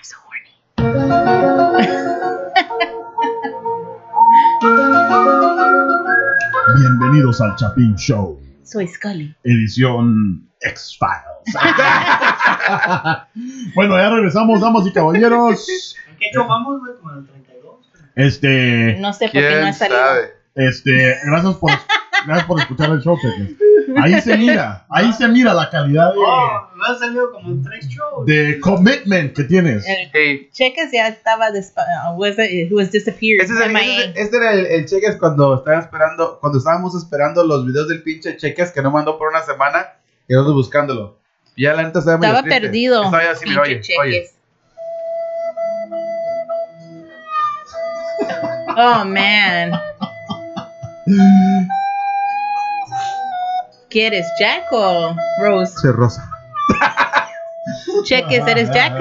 I'm so horny. Bienvenidos al Chapin Show, Soy Scully. edición X-Files. bueno, ya regresamos, damas y caballeros. ¿En qué show vamos, güey? Como en el 32. Este, No sé por qué no ¿Quién ha salido. sabe? este, gracias por, gracias por escuchar el show, cheques. Ahí se mira, ahí se mira la calidad Oh, me ha salido como tres shows. de, de commitment que tienes. El Hey, Cheques ya estaba uh, was it, was disappeared. Ese, es el- MIA. ese es- este era el, el cheques cuando estaba esperando, cuando estábamos esperando los videos del pinche cheques que no mandó por una semana y nosotros buscándolo. Y ya la neta estaba Estaba triste. perdido. Estaba ya así, mira, oye, oye. Cheques. Oh man. ¿Quieres Jack o Rose? Soy rosa. Cheques, ¿eres Jack?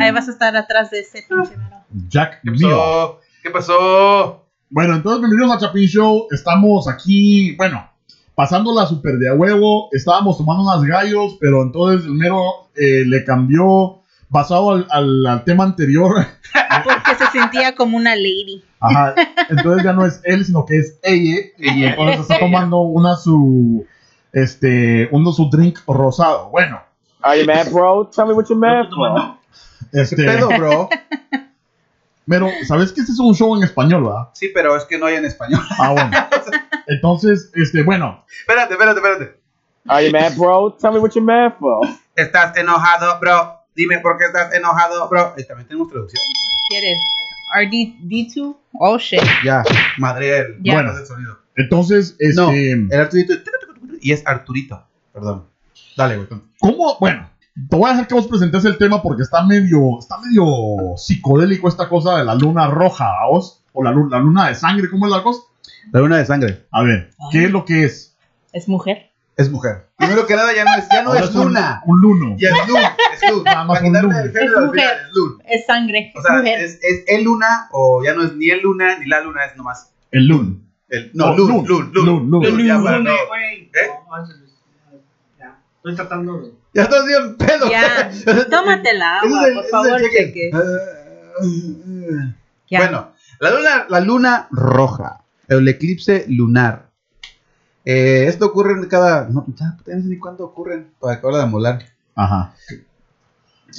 Ahí vas a estar atrás de ese pinche mero. Jack ¿Qué mío. pasó? ¿Qué pasó? Bueno, entonces bienvenidos al Chapin Show. Estamos aquí, bueno, pasando la super de a huevo. Estábamos tomando unas gallos, pero entonces el mero eh, le cambió, basado al, al- al tema anterior. Porque se sentía como una lady. Ajá. Entonces ya no es él, sino que es ella. Y entonces está tomando una su, este, uno su drink rosado. Bueno, Are you mad, bro? Tell me what you're mad ¿Tú for. tomando? ¿Qué este, pedo, bro? pero, ¿sabes que este es un show en español, verdad? Sí, pero es que no hay en español. Ah, bueno. Entonces, este, bueno, Espérate, espérate, espérate. Are you mad, bro? Tell me what you're mad for. ¿Estás enojado, bro? Dime por qué estás enojado, bro. Y también tenemos traducción, güey. ¿Quieres RD D2? Oh shit. Ya, madre Ya. bueno, el sonido. entonces, este. No, el Arturito. Y es Arturito. Perdón. Dale, güey. ¿Cómo? Bueno, te voy a dejar que vos presentes el tema porque está medio, está medio psicodélico esta cosa de la luna roja, ¿vos? O la, la luna de sangre, ¿cómo es la cosa? La luna de sangre. A ver, ¿qué es lo que es? ¿Es mujer? Es mujer. Primero que nada, ya no es, ya no es un- luna. Un, luno. Ya es lun. Es lun. Nada más un quitarle lun. el género Es mujer. es sangre. O Es sea, mujer. es, es el luna o ya no es ni el luna ni la luna, es nomás El lun. El. No, lun, lun, lun, lun. ya, No, para, no. güey, güey. ¿Eh? Estoy tratando de. Ya estás bien pedo. Ya. Tómate la agua, el- por favor, cheque. Bueno, la luna, la luna roja, el eclipse lunar. Eh, esto ocurre en cada. No, ya, no sé ni cuándo ocurren. Para acabar de molar. Ajá.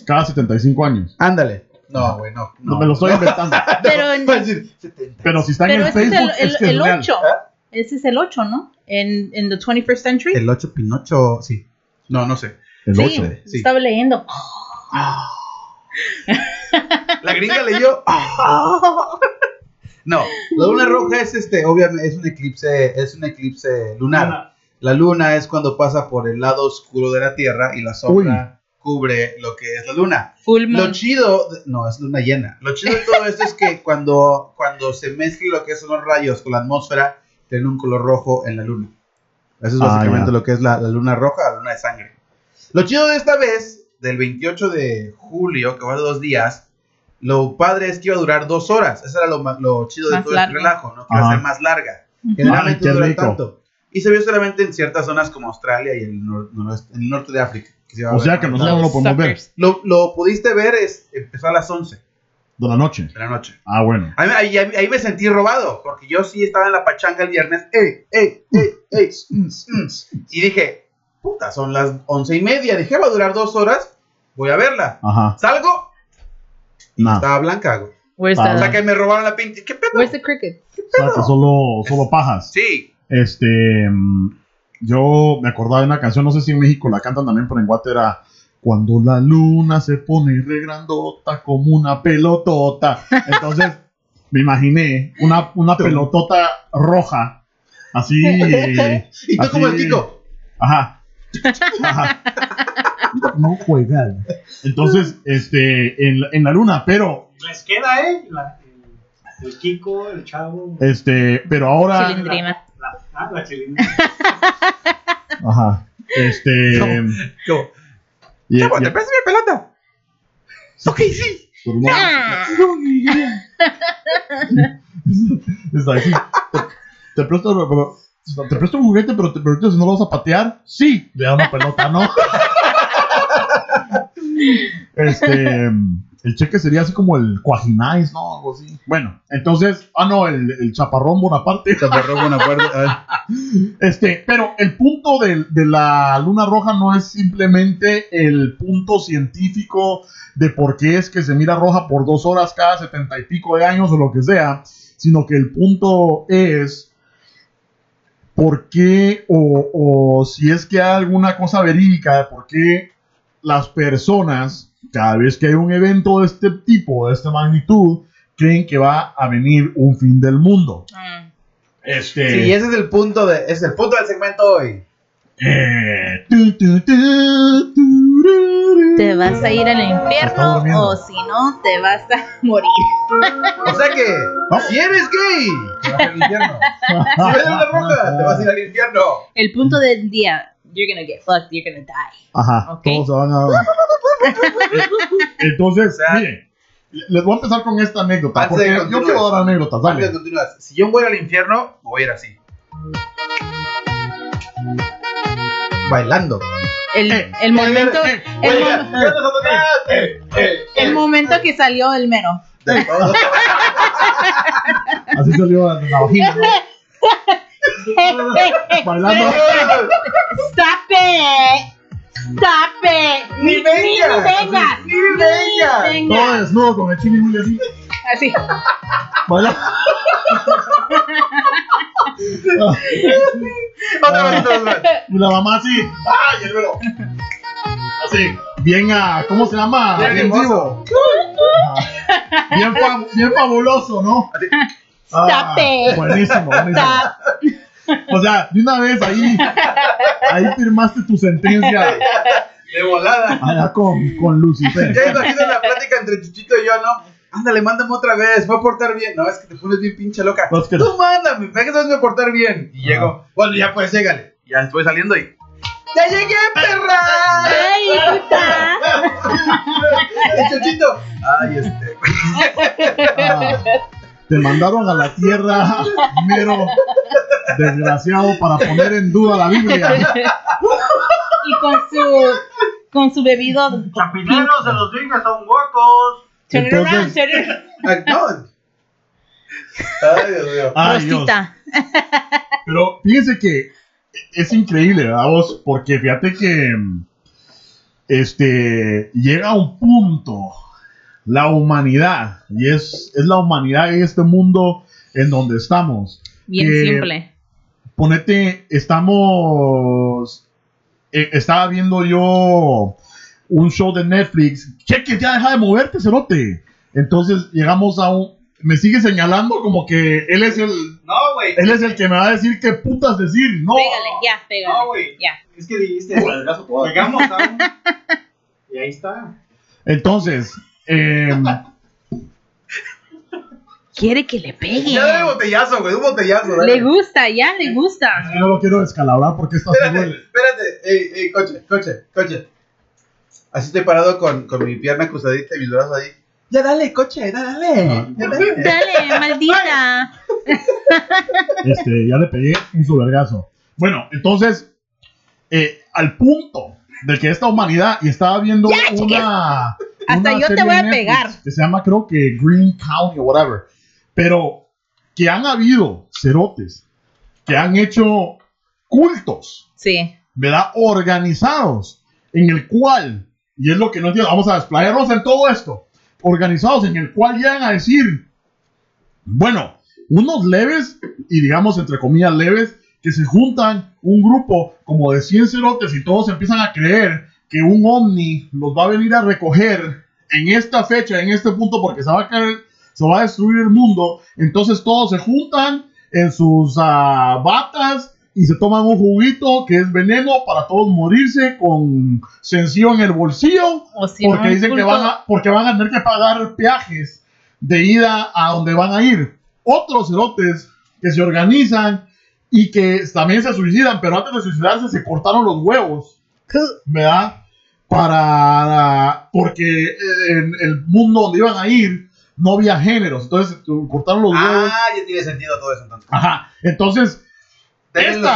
Cada 75 años. Ándale. No, güey, no. No, me lo estoy inventando. Pero, en- Va a decir 70. Pero si está en pero el ese es Facebook, el, es que es el, el real. 8. ¿Eh? Ese es el 8, ¿no? En, en the 21st century. El 8 Pinocho, sí. No, no sé. El sí, 8. sí. estaba leyendo. La gringa leyó. No, la luna roja es este, obviamente, es un eclipse, es un eclipse lunar. Luna. La luna es cuando pasa por el lado oscuro de la Tierra y la sombra cubre lo que es la luna. Full Lo moon. chido, de- no, es luna llena. Lo chido de todo esto es que cuando, cuando se mezcla lo que son los rayos con la atmósfera, tiene un color rojo en la luna. Eso es Ah, básicamente ya. lo que es la, la luna roja, la luna de sangre. Lo chido de esta vez, del 28 de julio, que va de dos días, lo padre es que iba a durar dos horas. Eso era lo, lo chido de Más todo largo. este relajo, ¿no? Que iba a ser más larga. Generalmente no dura rico. tanto. Y se vio solamente en ciertas zonas como Australia y el, nor- noroeste- en el norte de África. que se O sea que nosotros no lo podemos ver lo, lo pudiste ver, es, empezó a las 11 de la noche. de la noche. Ah, bueno. Ahí, ahí- ahí- ahí me sentí robado, porque yo sí estaba en la pachanga el viernes. ¡Ey, ey, ey, ey! mm, mm. Y dije, puta, son las once y media. Dije, va a durar dos horas, voy a verla. Ajá. Salgo, Nada. estaba blanca, güey. Where's O sea the, que me robaron la pinche. ¿Qué pedo? where's the cricket? O sea que solo, solo pajas. Sí, Este. mm, Yo me acordaba de una canción, no sé si en México la cantan también, pero en Guate era. Cuando la luna se pone re grandota como una pelotota. Entonces, me imaginé una, una pelotota roja. Así. y tú así- como el Kiko. Ajá. Ajá. No juegan. Entonces, este, en, la- en la luna, pero, Les queda, ¿eh? La- el, el Kiko, el chavo. este, pero ahora. Chilindrina. Ah, la chilindrina. Ajá. Este. ¿Cómo? y- y- ¿te prestas mi pelota? Ok, sí. pero no- Ah, Está así. Te, te presto, pero- te presto un juguete, pero, te, pero si no lo vas a patear, sí, le da una pelota, ¿no? este, El cheque sería así como el Cuajinais, ¿no? Algo así. Bueno, entonces, ah, no, el, el Chaparrón Bonaparte. Chaparrón Bonaparte. a ver. Este, pero el punto de, de la luna roja no es simplemente el punto científico de por qué es que se mira roja por dos horas cada setenta y pico de años o lo que sea, sino que el punto es por qué o, o si es que hay alguna cosa verídica de por qué las personas, cada vez que hay un evento de este tipo, de esta magnitud, creen que va a venir un fin del mundo. Mm. Este, Sí, ese es el punto de, ese es el punto del segmento hoy. Eh, tu, tu, tu, tururú. Te vas a ir al infierno o si no, te vas a morir. O sea que, si eres gay, te vas al infierno. Si eres una roja, te vas a ir al infierno. El punto del día, you're gonna get fucked, you're gonna die. Ajá, Ok. todos se van a. Entonces, O sea- miren, les voy a empezar con esta anécdota. Porque yo quiero dar anécdotas, dale. si yo voy al infierno, voy a ir así. Bailando. El, Eh, el momento, eh, el, Oiga, mo- ¿qué onda, Satanás? Eh, eh, el eh. momento que salió el mero. Así salió la vagina, ¿no? Bailando. Stop it. Stop it. Ni venga. Ni, venga. Ni venga. Ni Todo venga. desnudo con el chile muy así. Así. Bailando. Otra vez, otra vez. Y la mamá así. ¡Ay, el velo! Así. Bien a. ¿Cómo se llama? Bien Bien vivo. Bien, fa- bien fabuloso, ¿no? Stop Ah, it. Buenísimo, buenísimo. O sea, de una vez ahí, ahí firmaste tu sentencia De volada. allá con, con Lucifer. Ya imagino la plática entre Chuchito y yo, ¿no? Ándale, mándame otra vez, voy a portar bien. No, es que te pones bien pinche loca. No, es que- Tú mándame, me que sabes portar bien. Y llego, bueno, ya pues, llégale. Ya estoy saliendo y. ¡Ya llegué, perra! Ay, puta. El Chuchito. Ay, este. Ah, te mandaron a la tierra, mero desgraciado, para poner en duda la Biblia. Y con su con su bebido. Champineros, se los dije, son huecos. Turn it around, Entonces- turn it around. Ay, Dios mío. Ay, Dios. Pero fíjense que es increíble, ¿verdad vos? Porque fíjate que este llega un punto la humanidad y es, es la humanidad en este mundo en donde estamos. Bien Que- simple. Ponete, estamos eh, estaba viendo yo un show de Netflix. Cheque, ya deja de moverte, cerote. Entonces llegamos a un me sigue señalando como que él es el No, güey. él es el que me va a decir qué putas decir. No. Pégale, ya, pégale. No, güey. Ya. Es que dijiste, llegamos a un... Y ahí está. Entonces, em, Quiere que le pegue. Ya dale botellazo, güey, un botellazo. dale. Le gusta, ya le gusta. yo no lo quiero descalabrar porque esta se Espérate, duele. espérate. Ey, ey, coche, coche, coche. Así estoy parado con, con mi pierna cruzadita y mis brazos ahí. Ya dale, coche, dale. Ya dale. Dale, maldita. Este, ya le pegué un su vergazo. Bueno, entonces, eh, al punto de que esta humanidad, y estaba viendo una. Hasta yo te voy a pegar. Que se llama, creo que Green County o whatever. Pero que han habido cerotes que han hecho cultos Sí. ¿verdad? Organizados, en el cual, y es lo que no entiendo, vamos a desplayarnos en todo esto, organizados en el cual llegan a decir, bueno, unos leves, y digamos entre comillas leves, que se juntan un grupo como de 100 cerotes y todos empiezan a creer que un ovni los va a venir a recoger en esta fecha, en este punto, porque se va a caer, se va a destruir el mundo. Entonces todos se juntan en sus ah, batas y se toman un juguito que es veneno para todos morirse con sencillo en el bolsillo O si porque no, dicen que van a, porque van a tener que pagar peajes de ida a donde van a ir. Otros cerotes que se organizan y que también se suicidan, pero antes de suicidarse se cortaron los huevos, ¿verdad? Para porque en el mundo donde iban a ir no había géneros, entonces cortaron los huevos. Ah, ya tiene sentido todo eso entonces. Ajá, entonces esta-.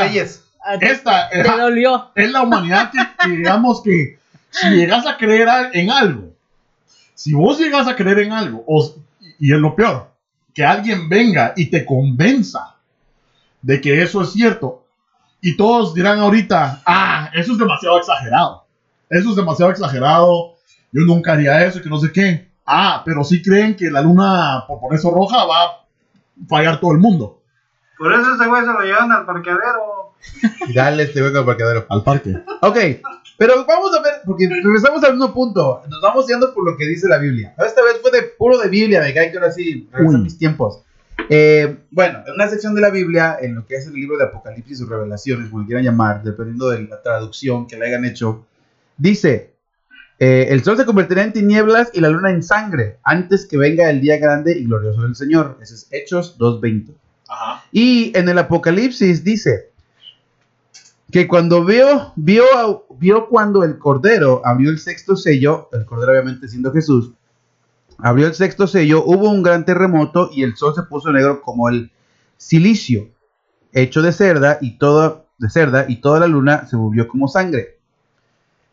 Ah, te- esta Te dolió. es la humanidad que, que digamos que si llegas a creer en algo, Si vos llegas a creer en algo, o- y es lo peor, que alguien venga y te convenza de que eso es cierto, y todos dirán ahorita, ah, eso es demasiado exagerado. Eso es demasiado exagerado. Yo nunca haría eso, que no sé qué. Ah, pero sí creen que la luna, por por eso roja, va a fallar todo el mundo. Por eso ese güey se lo llevan al parqueadero. Dale este güey el parqueadero. Al parque. Ok, pero vamos a ver, porque regresamos al mismo punto. Nos vamos yendo por lo que dice la Biblia. Esta vez fue de puro de Biblia, me cae que ahora sí regresan mis tiempos. Eh, bueno, en una sección de la Biblia, en lo que es el libro de Apocalipsis o Revelaciones, como quieran llamar, dependiendo de la traducción que le hayan hecho, dice: eh, El sol se convertirá en tinieblas y la luna en sangre, antes que venga el día grande y glorioso del Señor. Ese es Hechos 2.20. Ajá. Y en el Apocalipsis dice que cuando vio, vio, vio cuando el Cordero abrió el sexto sello, el Cordero obviamente siendo Jesús, abrió el sexto sello, hubo un gran terremoto y el sol se puso negro como el silicio, hecho de cerda y toda, de cerda y toda la luna se volvió como sangre.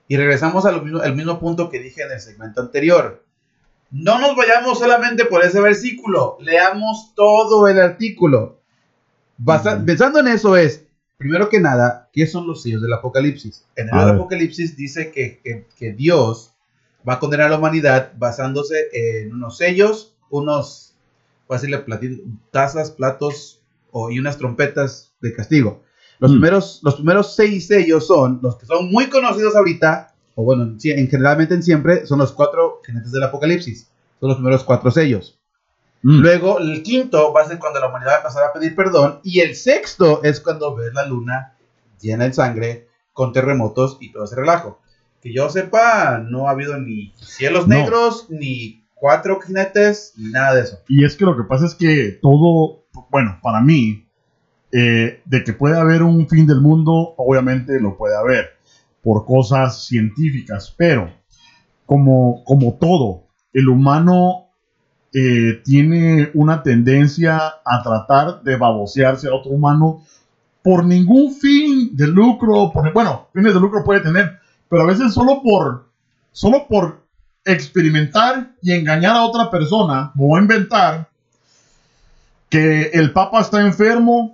Y regresamos al mismo, al mismo punto que dije en el segmento anterior. No nos vayamos solamente por ese versículo, leamos todo el artículo. Basa-. Pensando en eso es, primero que nada, ¿qué son los sellos del Apocalipsis? En el. Apocalipsis dice que, que- que Dios va a condenar a la humanidad basándose en unos sellos, unos, voy a decirle, plati- tazas, platos o, y unas trompetas de castigo. Los, Mm. primeros, los primeros seis sellos son los que son muy conocidos ahorita, o bueno, en, en generalmente en siempre, son los cuatro jinetes del Apocalipsis. Son los primeros cuatro sellos. Mm. Luego, el quinto va a ser cuando la humanidad va a empezar a pedir perdón. Y el sexto es cuando ves la luna llena de sangre, con terremotos y todo ese relajo. Que yo sepa, no ha habido ni cielos No. negros, ni cuatro jinetes, ni nada de eso. Y es que lo que pasa es que todo, bueno, para mí, eh, de que puede haber un fin del mundo, obviamente lo puede haber por cosas científicas, pero como, como todo, el humano eh, tiene una tendencia a tratar de babosearse a otro humano por ningún fin de lucro, por, bueno, fines de lucro puede tener, pero a veces solo por, solo por experimentar y engañar a otra persona, a inventar que el Papa está enfermo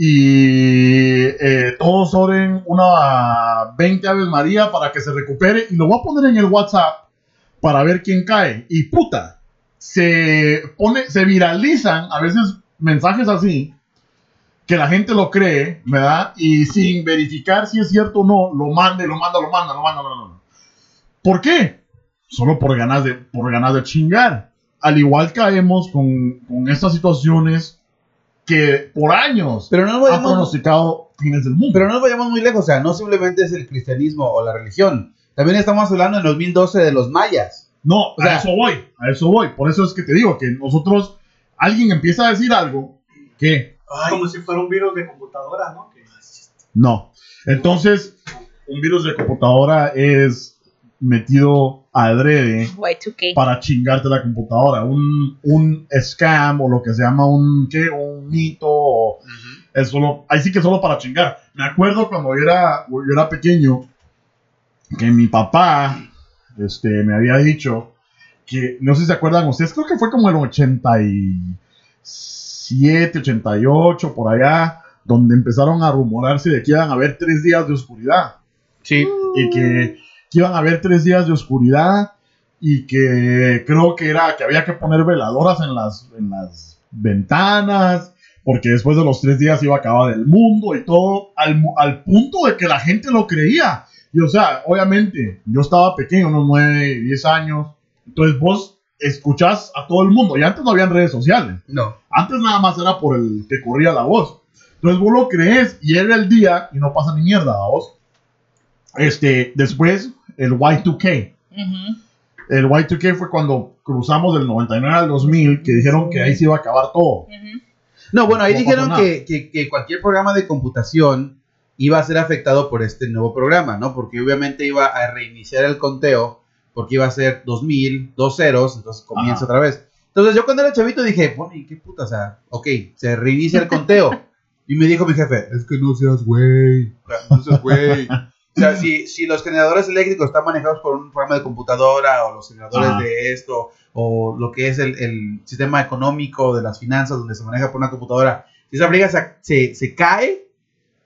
y eh, todos oren una 20 Aves María para que se recupere y lo voy a poner en el WhatsApp para ver quién cae. Y puta, se pone, se viralizan a veces mensajes así que la gente lo cree, ¿verdad? Y sin verificar si es cierto o no, lo manda, lo manda, lo manda, lo manda, lo manda. ¿Por qué? Solo por ganas de, por ganas de chingar. Al igual caemos con, con estas situaciones que por años Pero no vayamos, pronosticado fines del mundo. pero no nos vayamos muy lejos. O sea, no simplemente es el cristianismo o la religión. También estamos hablando en 2012 de los mayas. No, O sea- a eso voy, a eso voy. Por eso es que te digo que nosotros, alguien empieza a decir algo que Como si fuera un virus de computadora, ¿no? Que- no. Entonces, un virus de computadora es metido adrede Y2K. para chingarte la computadora. Un, un scam o lo que se llama un, ¿qué? Un mito o es solo, ahí sí que solo para chingar. Me acuerdo cuando yo era, yo era pequeño que mi papá este, me había dicho que, no sé si se acuerdan ustedes, creo que fue como el 87, 88, por allá, donde empezaron a rumorarse de que iban a haber tres días de oscuridad Sí. y que, que iban a haber tres días de oscuridad y que creo que era que había que poner veladoras en las, en las ventanas porque después de los tres días iba a acabar el mundo y todo al, al punto de que la gente lo creía y o sea obviamente yo estaba pequeño unos 9, 10 años entonces vos escuchás a todo el mundo y antes no habían redes sociales No. antes nada más era por el que corría la voz. Entonces vos lo crees y llega el día y no pasa ni mierda a vos. Este, después, el Y2K. Ujú. El Y2K fue cuando cruzamos del 99 al 2000, que dijeron que ahí se iba a acabar todo. No, bueno, ahí No dijeron que, que- que cualquier programa de computación iba a ser afectado por este nuevo programa, ¿no? Porque obviamente iba a reiniciar el conteo, porque iba a ser 2000, dos ceros, entonces comienza Ajá. otra vez. Entonces yo cuando era chavito dije, bueno, ¿y qué puta? O sea, ok, se reinicia el conteo. Y me dijo mi jefe, es que no seas güey, no seas güey. O sea, si, si los generadores eléctricos están manejados por un programa de computadora o los generadores Ajá. de esto o lo que es el, el sistema económico de las finanzas donde se maneja por una computadora, si esa briga se, se, se cae,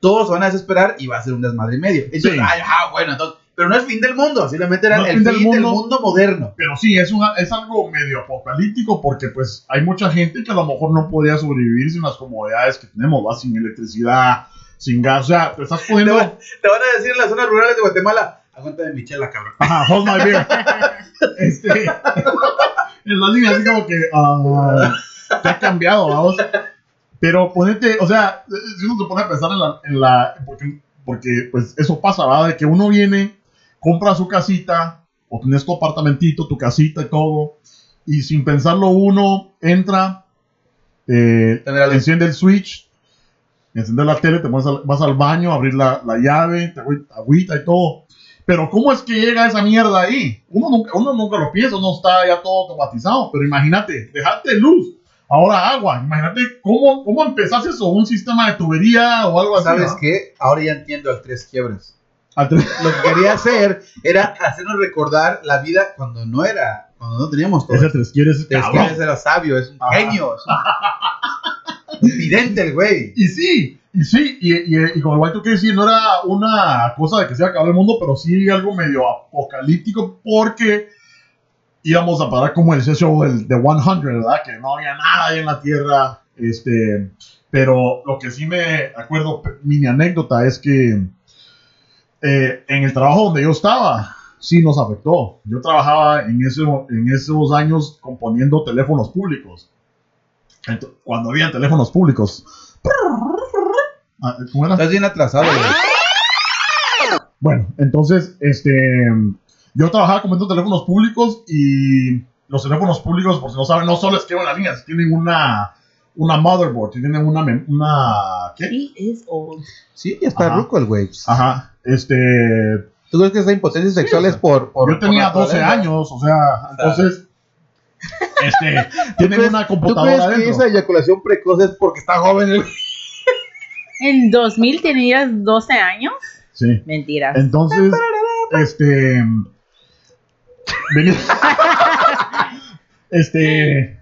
todos se van a desesperar y va a ser un desmadre y medio. Entonces, Sí. ay, ah, bueno, entonces, pero no es fin del mundo, simplemente era No es el fin fin del del mundo. moderno. Pero sí, es, una, es algo medio apocalíptico porque pues hay mucha gente que a lo mejor no podría sobrevivir sin las comodidades que tenemos, ¿va? Sin electricidad, sin gas. O sea, te estás Te, poniendo... van- te van a decir en las zonas rurales de Guatemala, aguántame mi chela, cabrón. Ajá, hold my beer. este, en la línea así como que ah, te ha cambiado, vamos. Pero ponete, o sea, si uno se pone a pensar en la, en la porque, porque pues eso pasa, ¿verdad? De que uno viene, compra su casita, o tienes tu apartamentito, tu casita y todo, y sin pensarlo uno entra, eh, enciende el switch, enciende la tele, te vas al, vas al baño, abrir la, la llave, te agüi- agüita y todo. Pero ¿cómo es que llega esa mierda ahí? Uno nunca, uno nunca lo piensa, uno está ya todo automatizado. Pero imagínate, dejarte luz, ahora agua. Imagínate cómo, cómo empezás eso, un sistema de tubería o algo así. ¿Sabes qué? Ahora ya entiendo al tres quiebres. Lo que quería hacer era hacernos recordar la vida cuando no era, cuando no teníamos todo. Ese tres quieres ese Tres cabrón. quiebres era sabio, es un Ajá. genio, es un vidente el güey. Y sí, y sí, y, y, y como el que decir, no era una cosa de que se iba a acabar el mundo, pero sí algo medio apocalíptico porque íbamos a parar como el show del de 100, ¿verdad? Que no había nada ahí en la Tierra. Este, pero lo que sí me acuerdo, mini anécdota, es que eh, en el trabajo donde yo estaba, sí nos afectó. Yo trabajaba en, ese, en esos años componiendo teléfonos públicos. Cuando había teléfonos públicos. Ah, ¿Cómo era? Estás bien atrasado, güey. Bueno, entonces, este, yo trabajaba componiendo teléfonos públicos y los teléfonos públicos, por si no saben, no solo es que van las líneas, tienen una, una motherboard, tienen una, mem- una, ¿qué? He is old. Sí, ya está Ajá. ruco el güey. Ajá, este, ¿Tú crees que esa impotencia sexual es por, por yo tenía por 12 naturaleza? años, o sea, entonces, este, tienen crees- una ¿Tú computadora crees que esa eyaculación precoz es porque está joven el? ¿En 2000 tenías 12 años? Sí. Mentiras. Entonces, este. vení- este.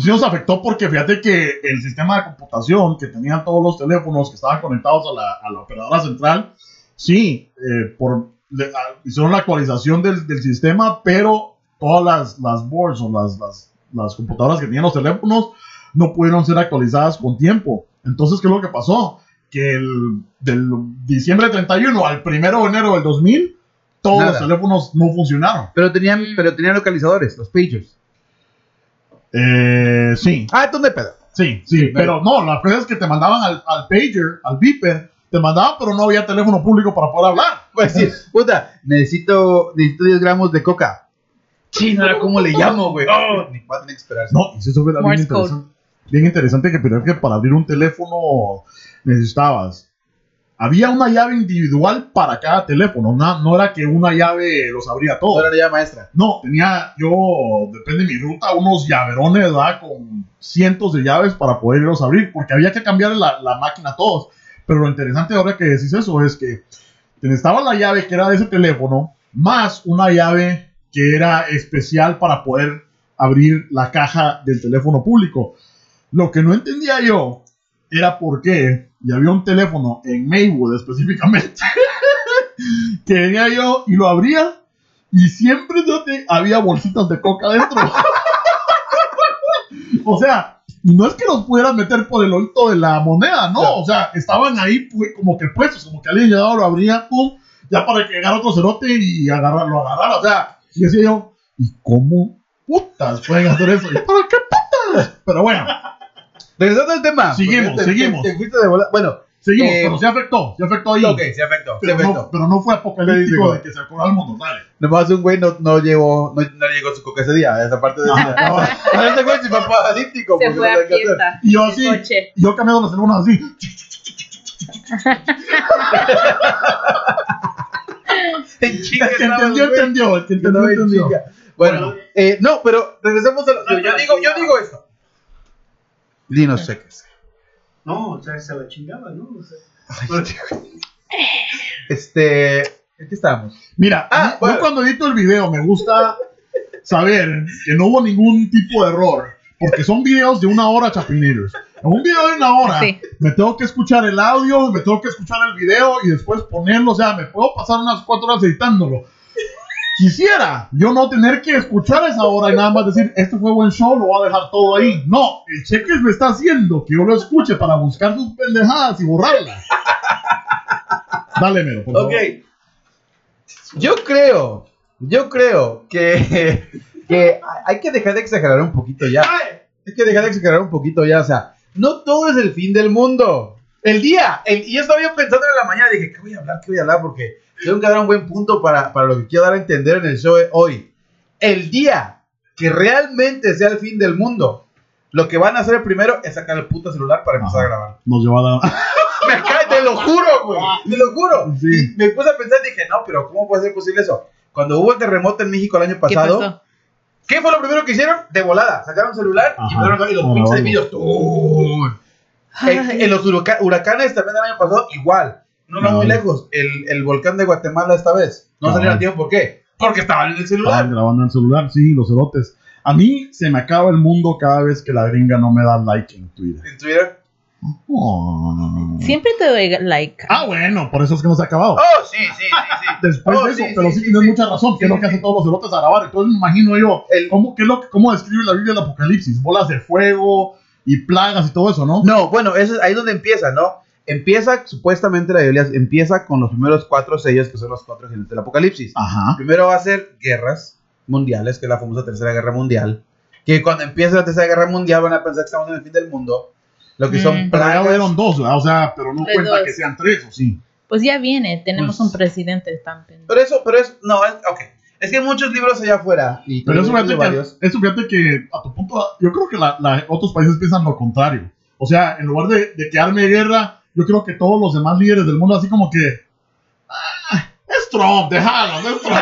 Sí nos afectó porque fíjate que el sistema de computación que tenían todos los teléfonos que estaban conectados a la, a la operadora central, sí, eh, por, le- a- hicieron la actualización del, del sistema, pero todas las, las boards o las, las, las computadoras que tenían los teléfonos no pudieron ser actualizadas con tiempo. Entonces, ¿qué es lo que pasó? Que el, del diciembre 31 al 1 de enero del 2000, todos Nada. los teléfonos no funcionaron. Pero tenían, pero tenían localizadores, los pagers. Eh, sí, Ah, ¿dónde pedo? sí, sí, pero no, la cosa es que te mandaban al, al pager, al beeper, te mandaban, pero no había teléfono público para poder hablar. Pues sí, puta, necesito, necesito 10 gramos de coca. Chino, ahora cómo le llamo, güey. Oh, ni tener que esperarse. No, y eso era bien interesante. Bien interesante que, pero que para abrir un teléfono necesitabas. Había una llave individual para cada teléfono, no, no era que una llave los abría todos. Ahora ya maestra. No, tenía yo, depende de mi ruta, unos llaverones, ¿verdad? Con cientos de llaves para poderlos abrir, porque había que cambiar la, la máquina a todos. Pero lo interesante ahora que decís eso es que estaba la llave que era de ese teléfono, más una llave que era especial para poder abrir la caja del teléfono público. Lo que no entendía yo era por qué, y había un teléfono en Maywood específicamente, que venía yo y lo abría y siempre había bolsitas de coca dentro. o sea, y no es que los pudieras meter por el oído de la moneda, no. O sea, estaban ahí como que puestos, como que alguien llegaba, lo abría, pum, ya para que llegara otro cerote y agarrar, lo agarrara. O sea, y decía yo, ¿y cómo putas pueden hacer eso? ¿Y para qué putas? Pero bueno, Regresando al tema. Seguimos, te- seguimos. te- te fuiste de bola- Bueno, seguimos, Eh, pero se afectó, se afectó ahí. ok, se afectó. Se pero, no, afectó. pero no fue apocalíptico Digo, de que se acabó el mundo, dale. Nomás un güey no, no llegó, no, no le llegó su coca ese día. Esa parte de Ajá, cabal. No, ese güey sí fue apocalíptico. Se fue no a fiesta. Y yo así, yo cambiando las teléfonos así. El que estaba el entendió, entendió. El que Que no entendió, en entendió. Bueno, eh, no, pero regresemos a lo. Yo, yo digo, yo digo esto. Dinos cheques. No, o sea, se la chingaba, ¿no? O sea, Ay, Bueno, tío. Este. ¿En qué estábamos? Mira, Ah, a mí- bueno. yo cuando edito el video me gusta saber que no hubo ningún tipo de error. Porque son videos de una hora, chapineros. En un video de una hora, Sí. me tengo que escuchar el audio, me tengo que escuchar el video y después ponerlo. O sea, me puedo pasar unas cuatro horas editándolo. Quisiera yo no tener que escuchar esa hora y nada más decir, este fue buen show, lo voy a dejar todo ahí. No, el cheques me está haciendo que yo lo escuche para buscar sus pendejadas y borrarlas. Dale, Mero, por favor. Ok. Yo creo, yo creo que, que hay que dejar de exagerar un poquito ya. Hay que dejar de exagerar un poquito ya. O sea, no todo es el fin del mundo. El día, el, y yo estaba yo pensando en la mañana, dije, ¿qué voy a hablar? ¿Qué voy a hablar? Porque tengo que dar un buen punto para, para lo que quiero dar a entender en el show de hoy. El día que realmente sea el fin del mundo, lo que van a hacer primero es sacar el puto celular para empezar Ajá. a grabar. Nos lleva a dar. Me cae, te lo juro, güey. Te lo juro. Sí. Me puse a pensar y dije, no, pero ¿cómo puede ser posible eso? Cuando hubo el terremoto en México el año ¿Qué pasado, pasó? ¿qué fue lo primero que hicieron? De volada. Sacaron celular y Ajá. empezaron a grabar y los pinches vamos. videos. En, en los huraca- huracanes también el año pasado, igual. No, no, No. muy lejos. El, el volcán de Guatemala esta vez. No salieron a tiempo. ¿Por qué? Porque estaban en el Estaban celular. grabando en el celular, sí, los erotes. A mí se me acaba el mundo cada vez que la gringa no me da like en Twitter. En Twitter. Oh. Siempre te doy like. Ah, bueno, por eso es que no se ha acabado. Oh, sí, sí, sí, sí. Después Oh, de eso, sí, pero sí, tienes sí. mucha razón, que es lo que hacen todos los erotes a grabar. Entonces me imagino yo, El- ¿cómo, qué es lo, ¿cómo describe la Biblia el Apocalipsis? Bolas de fuego y plagas y todo eso, ¿no? No, bueno, eso es ahí donde empieza, ¿no? Empieza, supuestamente la Biblia empieza con los primeros cuatro sellos que son los cuatro jinetes del Apocalipsis. Ajá. Primero va a ser guerras mundiales, que es la famosa Tercera Guerra Mundial. Que cuando empiece la Tercera Guerra Mundial van a pensar que estamos en el fin del mundo. Lo que son Mm. Pero ya plagas. hubieron dos, ¿verdad? O sea, pero no cuenta dos. que sean tres, ¿o sí? Pues ya viene, tenemos Pues- un presidente tan pendejo. Pero eso, pero es, no, es, ok. Es que hay muchos libros allá afuera. Y Pero eso fíjate, que, eso fíjate que a tu punto, yo creo que la- la- otros países piensan lo contrario. O sea, en lugar de, de que arme guerra, yo creo que todos los demás líderes del mundo así como que... "Ah, es Trump, déjalo, es Trump.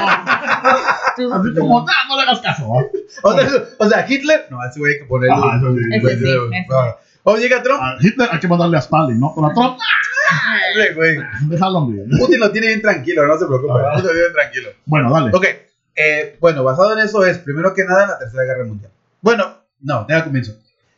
Así como, "Nah, no le hagas caso. ¿va?" O sea, o sea, Hitler, no, ese güey hay que ponerle. Ajá, eso sí. Ese sí, ese. Ah. O llega Trump, A Hitler hay que mandarle a Stalin, ¿no? Pero a Trump, güey. "Ah, déjalo, hombre. Putin lo tiene bien tranquilo, no se preocupe. Lo tiene bien tranquilo. Bueno, dale. Ok, eh, bueno, basado en eso es, primero que nada, la Tercera Guerra Mundial. Bueno, no, ya comienzo.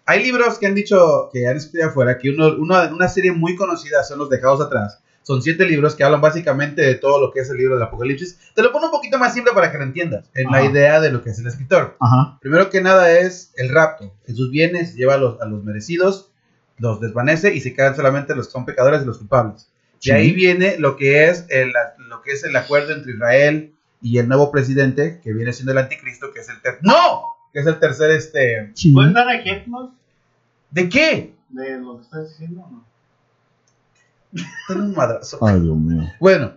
Hay libros que han dicho, que han escrito afuera, que uno, uno- una serie muy conocida son los dejados atrás. Son siete libros que hablan básicamente de todo lo que es el libro del Apocalipsis. Te lo pongo un poquito más simple para que lo entiendas, en la idea de lo que es el escritor. Ajá. Primero que nada es el rapto. Jesús viene, lleva a los, a los merecidos, los desvanece y se quedan solamente los que son pecadores y los culpables. Sí. De ahí viene lo que es el, lo que es el acuerdo entre Israel y el nuevo presidente, que viene siendo el anticristo, que es el ter ¡No! Que es el tercer, este... Sí. ¿Puedes dar ejemplos ¿De qué? de lo que estás diciendo o no? Dale un madrazo. Ay, Dios mío. Bueno,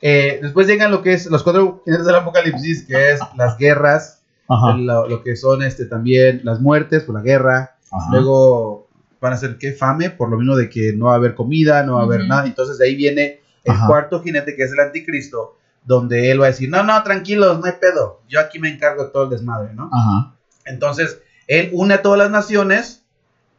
eh, después llegan lo que es los cuatro jinetes del apocalipsis, que es las guerras, lo, lo que son este también las muertes por la guerra, Ajá. Luego van a ser qué fame, por lo mismo de que no va a haber comida, no va a haber nada. Entonces de ahí viene el Ajá. cuarto jinete, que es el anticristo, donde él va a decir, no, no, tranquilos, no hay pedo. Yo aquí me encargo de todo el desmadre, ¿no? Ajá. Entonces, él une a todas las naciones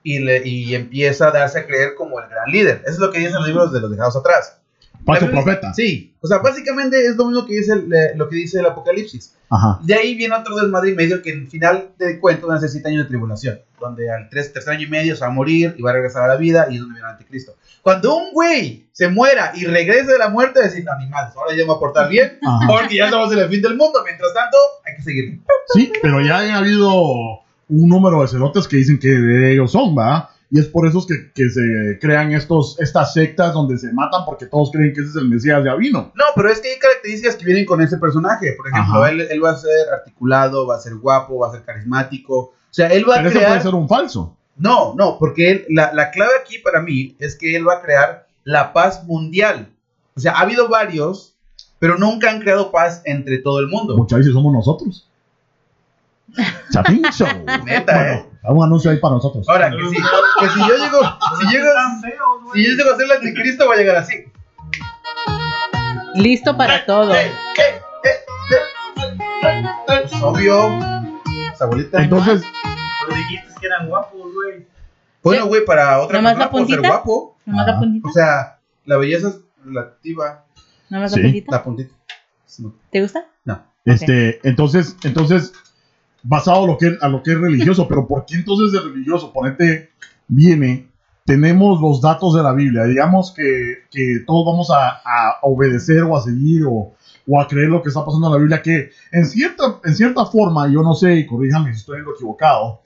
y, le, y empieza a darse a creer como el gran líder. Eso es lo que dicen los libros de los dejados atrás. Falso profeta. Sí, o sea, básicamente es lo mismo que dice el, eh, lo que dice el Apocalipsis. Ajá. De ahí viene otro desmadre y medio que en final de cuentas van a ser siete años de tribulación, donde al tres, tercer año y medio se va a morir y va a regresar a la vida y es donde viene el anticristo. Cuando un güey se muera y regrese de la muerte, decir, no, ni más, ahora ya me voy a portar bien, Ajá. porque ya estamos en el fin del mundo. Mientras tanto, hay que seguir. Sí, pero ya ha habido un número de cerotes que dicen que de ellos son, ¿va? Y es por eso que, que se crean estos, estas sectas donde se matan porque todos creen que ese es el Mesías ya vino. No, pero es que hay características que vienen con ese personaje. Por ejemplo, él, él va a ser articulado, va a ser guapo, va a ser carismático. O sea, él va Pero a eso crear... puede ser un falso. No, no, porque él- la, la clave aquí para mí es que él va a crear la paz mundial. O sea, ha habido varios, pero nunca han creado paz entre todo el mundo. Muchas veces somos nosotros. Chapín Show. Neta, ¿eh? Bueno, un anuncio ahí para nosotros. Ahora, que si, que si yo llego, si llego, si yo llego a ser el anticristo, va a llegar así. Listo para todo. Obvio. Esa abuelita. Entonces, Pero dijiste que eran guapos, güey. bueno, güey, para otra ¿Nomás persona la puedo ser guapo. Nomás la puntita. O sea, la belleza es relativa. ¿No más Sí. la puntita? La puntita. ¿Te gusta? Este, entonces, entonces, basado a lo que a lo que es religioso, pero ¿por qué entonces de religioso? Ponete, viene, tenemos los datos de la Biblia, digamos que, que todos vamos a, a obedecer o a seguir o, o a creer lo que está pasando en la Biblia, que en cierta, en cierta forma, yo no sé, y corríjame si estoy en lo equivocado,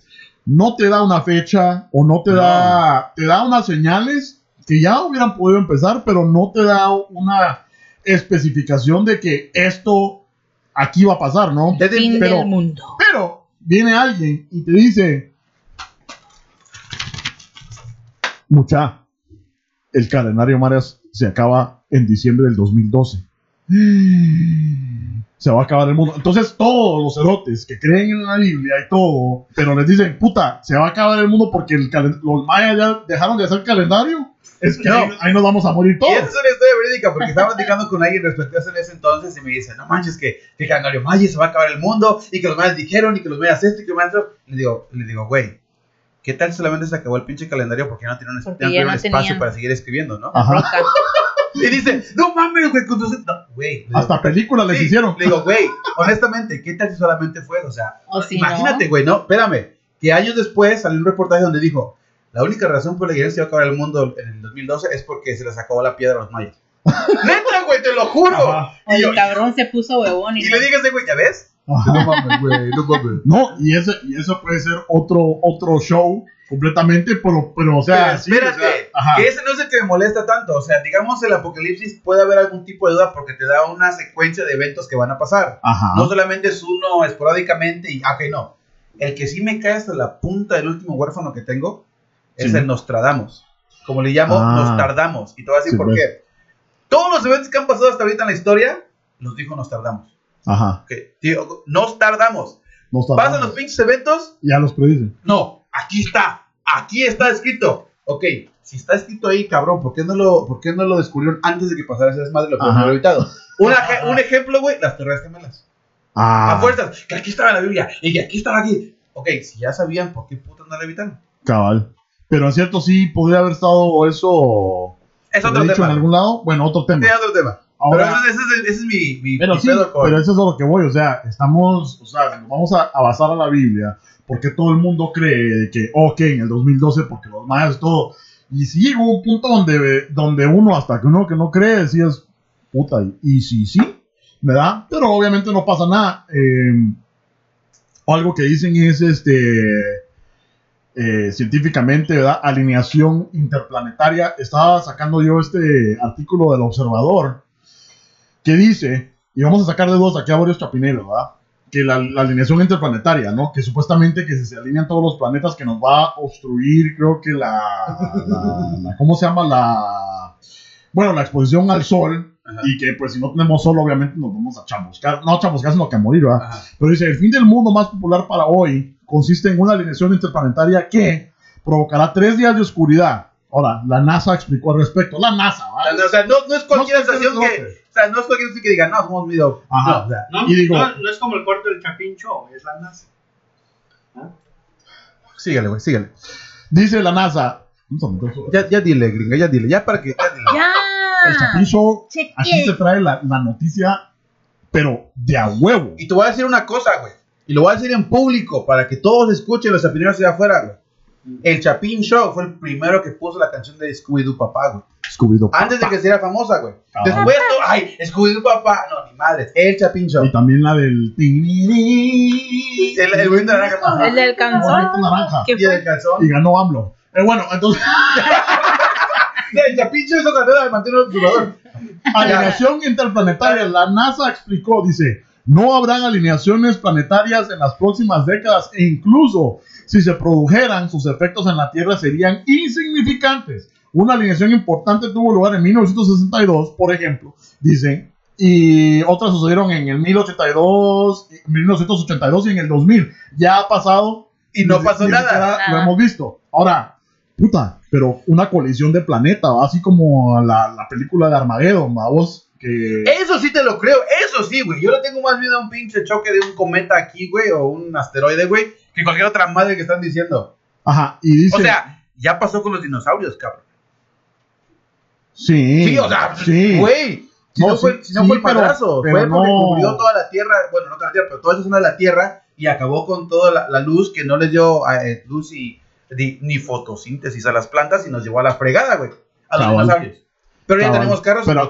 no te da una fecha o no te da, te da unas señales que ya hubieran podido empezar, pero no te da una especificación de que esto aquí va a pasar, ¿no? Te- Fin pero- del mundo. Pero viene alguien y te dice, mucha, el calendario Marias se acaba en diciembre del 2012. Se va a acabar el mundo. Entonces todos los erotes que creen en la Biblia y todo, pero les dicen, puta, se va a acabar el mundo porque el los mayas ya dejaron de hacer calendario. Es que No. ahí, ahí nos vamos a morir Y todos. esa es una historia verídica, porque estaba platicando con alguien respecto a eso en ese entonces y me dice, no manches, que, que calendario maya se va a acabar el mundo y que los mayas dijeron y que los mayas esto y que los mayas esto. Le digo, le digo, güey, ¿qué tal si solamente se acabó el pinche calendario porque ya no tienen, ya no no espacio tenían. para seguir escribiendo, ¿no? Ajá. Y dice, no mames, güey. No, güey. digo, Hasta películas les Sí, hicieron. Le digo, güey, honestamente, ¿qué tal si solamente fue? O sea, O si imagínate, no. güey, no, espérame, que años después salió un reportaje donde dijo, la única razón por la que se iba a acabar el mundo en el 2012 es porque se les acabó la piedra a los mayas. Neta, güey, te lo juro. Ajá. Y, yo- El cabrón se puso huevón y, y le dije a ese güey, ¿ya ves? Ajá. No mames, güey, no mames. No, y ese, y eso puede ser otro, otro show completamente, pero, pero o sea, Pero sí, espérate, o sea, que ese no es el que me molesta tanto. O sea, digamos el apocalipsis puede haber algún tipo de duda porque te da una secuencia de eventos que van a pasar. Ajá. No solamente es uno esporádicamente y, ah, ok, no. El que sí me cae hasta la punta del último huérfano que tengo es Sí. el Nostradamus. Como le llamo, Ah. nos tardamos. Y te voy a decir Sí, por pues. qué. Todos los eventos que han pasado hasta ahorita en la historia, los dijo nos tardamos. Ajá. Ok, digo, nos tardamos. Pasan los pinches eventos, Ya los predicen. no, aquí está, aquí está escrito. Ok, si está escrito ahí, cabrón, ¿por qué no lo, por qué no lo descubrieron antes de que pasara ese desmadre? Lo haber evitado. Un, Ajá. eje- un ejemplo, güey, las torres gemelas. Ah, A fuerzas, que aquí estaba en la Biblia y que aquí estaba aquí. Ok, si ya sabían, ¿por qué putas no la evitaron? cabal. Pero en cierto sí podría haber estado eso Es otro dicho tema. en algún lado. Bueno, otro tema. Sí, otro tema. Ahora, pero ese, ese es, ese es mi, mi, pero mi sí, pero eso es a lo que voy. O sea, estamos, o sea, nos vamos a, a basar a la Biblia porque todo el mundo cree que, ok, en el 2012, porque los mayas todo. Y sí llegó un punto donde, donde uno, hasta que uno que no cree, decías, puta, y, y sí, sí, ¿verdad? Pero obviamente no pasa nada. Eh, algo que dicen es este eh, científicamente, ¿verdad? Alineación interplanetaria. Estaba sacando yo este artículo del observador que dice, y vamos a sacar de dos aquí a varios chapineros, ¿verdad? Que la, la alineación interplanetaria, ¿no? Que supuestamente que si se alinean todos los planetas que nos va a obstruir, creo que la, la- la- ¿cómo se llama? La, bueno, la exposición al sol. Ajá. Y que pues si no tenemos sol, obviamente nos vamos a chamuscar. No a chamuscar, sino que a morir, ¿verdad? Ajá. Pero dice, el fin del mundo más popular para hoy consiste en una alineación interplanetaria que provocará tres días de oscuridad. Ahora, la NASA explicó al respecto. La NASA, ¿vale? O sea, no, no es cualquier No es estación que. O sea, no es cualquier estación que diga, no, somos medio. Ajá. No, o sea, No, Y digo- no, no es como el cuarto del Chapín Show, es la NASA. síguele, güey, síguele. Dice la NASA. Ya, ya dile, gringa, ya dile, ya para que. Ya dile. El ¡Ya! Chapin Show, Cheque. aquí se trae la, la noticia, pero de a huevo. Y te voy a decir una cosa, güey. Y lo voy a decir en público para que todos escuchen los chapineros allá afuera, güey. El Chapin Show fue el primero que puso la canción de Scooby-Doo Papá, güey. Scooby-Doo. Antes de que se hiciera famosa, güey. Ah. Después, no, ay, Scooby-Doo Papá. No, ni madre. El Chapin Show. Y también la del. El, el güey de naranja. El del canzón. naranja. ¿Qué Y el fue? calzón. Y ganó AMLO. Eh, bueno, entonces, El Chapin Show hizo carrera de mantener el jugador. alineación interplanetaria. La NASA explicó, dice, no habrán alineaciones planetarias en las próximas décadas e incluso si se produjeran, sus efectos en la Tierra serían insignificantes. Una alineación importante tuvo lugar en 1962, por ejemplo, dicen, y otras sucedieron en el 1082, 1982 y en el 2000. Ya ha pasado Y no pasó nada. siquiera Lo hemos visto. Ahora, puta, pero una colisión de planeta, ¿va? así como la, la película de Armageddon, vos que Eso sí te lo creo, eso sí, güey. Yo le tengo más miedo a un pinche choque de un cometa aquí, güey, o un asteroide, güey, que cualquier otra madre que están diciendo. ajá, y dice, O sea, ya pasó con los dinosaurios, cabrón. Sí. Sí, o sea, sí. güey. Si No, fue, si no sí, fue el pero- pero fue porque no. cubrió toda la tierra, bueno, no toda la tierra, pero toda esa zona de la tierra y acabó con toda la, la luz que no les dio eh, luz y ni, fotosíntesis a las plantas y nos llevó a la fregada, güey. A los dinosaurios. Pero ya tenemos carros Pero-.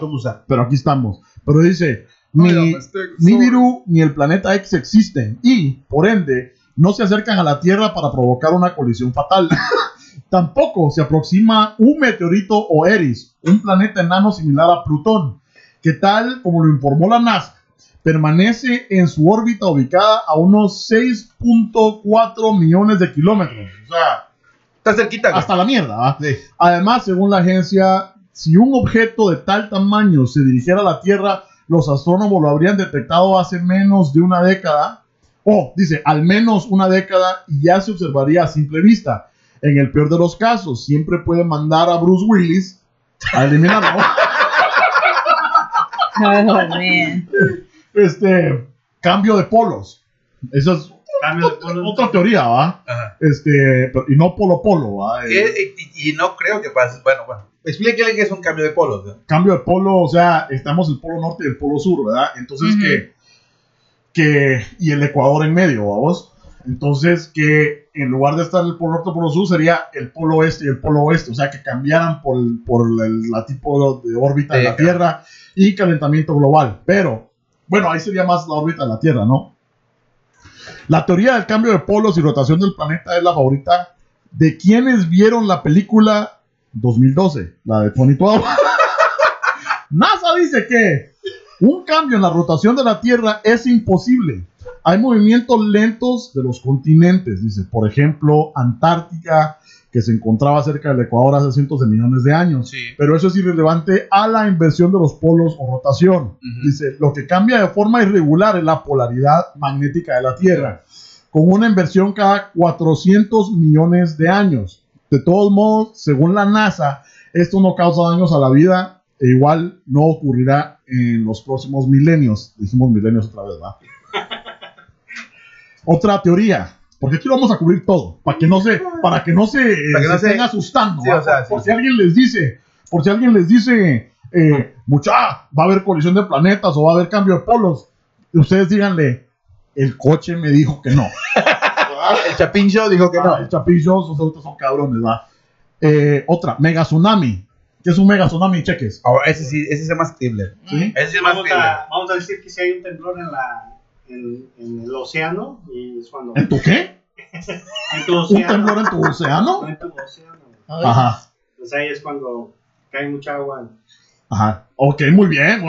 Pero aquí estamos. Pero dice, ni, te- Nibiru ni el planeta X existen y, por ende, no se acercan a la Tierra para provocar una colisión fatal. Tampoco se aproxima un meteorito o Eris, un planeta enano similar a Plutón, que tal como lo informó la NASA, permanece en su órbita ubicada a unos 6.4 millones de kilómetros. O sea, Está cerquita, hasta la mierda. Además, según la agencia, si un objeto de tal tamaño se dirigiera a la Tierra, los astrónomos lo habrían detectado hace menos de una década. O, dice, al menos una década y ya se observaría a simple vista. En el peor de los casos, siempre puede mandar a Bruce Willis a eliminarlo. Oh, man. este, cambio de polos. Esa es polo. otra teoría, ¿va? Ajá. Este, pero- y no polo-polo, ¿va? Eh, Y, y no creo que pase. Bueno, bueno. Explíquele que es un cambio de polos. ¿no? cambio de polo, o sea, estamos el polo norte y el polo sur, ¿verdad? Entonces que, que, y el Ecuador en medio, vamos. Entonces que en lugar de estar el polo norte y el polo sur sería el polo oeste y el polo oeste, o sea, que cambiaran por, el- por el, la tipo de órbita de la claro. Tierra y calentamiento global. Pero, bueno, ahí sería más la órbita de la Tierra, ¿no? La teoría del cambio de polos y rotación del planeta es la favorita de quienes vieron la película 2012, la de Tony. NASA dice que un cambio en la rotación de la Tierra es imposible. Hay movimientos lentos de los continentes, dice, por ejemplo, Antártica, que se encontraba cerca del Ecuador hace cientos de millones de años. Sí. Pero eso es irrelevante a la inversión de los polos o rotación. Dice, lo que cambia de forma irregular es la polaridad magnética de la Tierra, con una inversión cada 400 millones de años. De todos modos, según la NASA, esto no causa daños a la vida e igual no ocurrirá en los próximos milenios. Dijimos milenios otra vez, ¿va? Otra teoría, porque aquí lo vamos a cubrir todo, para que no se, para que no se, Para que no se se- estén asustando. Sí, ¿va? o sea, por sí, si alguien les dice, por si alguien les dice, eh, mucha, va a haber colisión de planetas o va a haber cambio de polos, ustedes díganle, el coche me dijo que no. El Chapin Show dijo que Ah, no. el Chapillo, esos autos son cabrones, va. Eh, otra, mega tsunami. ¿Qué es un mega tsunami? Cheques. Ahora, ese sí, ese es más creíble. ¿Sí? Ese sí es más Vamos creíble. a, vamos a decir que si hay un temblor en, la, en, en el océano y es cuando. ¿En tu qué? En tu ¿Un océano. temblor en tu océano? No, en tu océano. Ajá. Pues ahí es cuando cae mucha agua. Ajá. Ok, muy bien.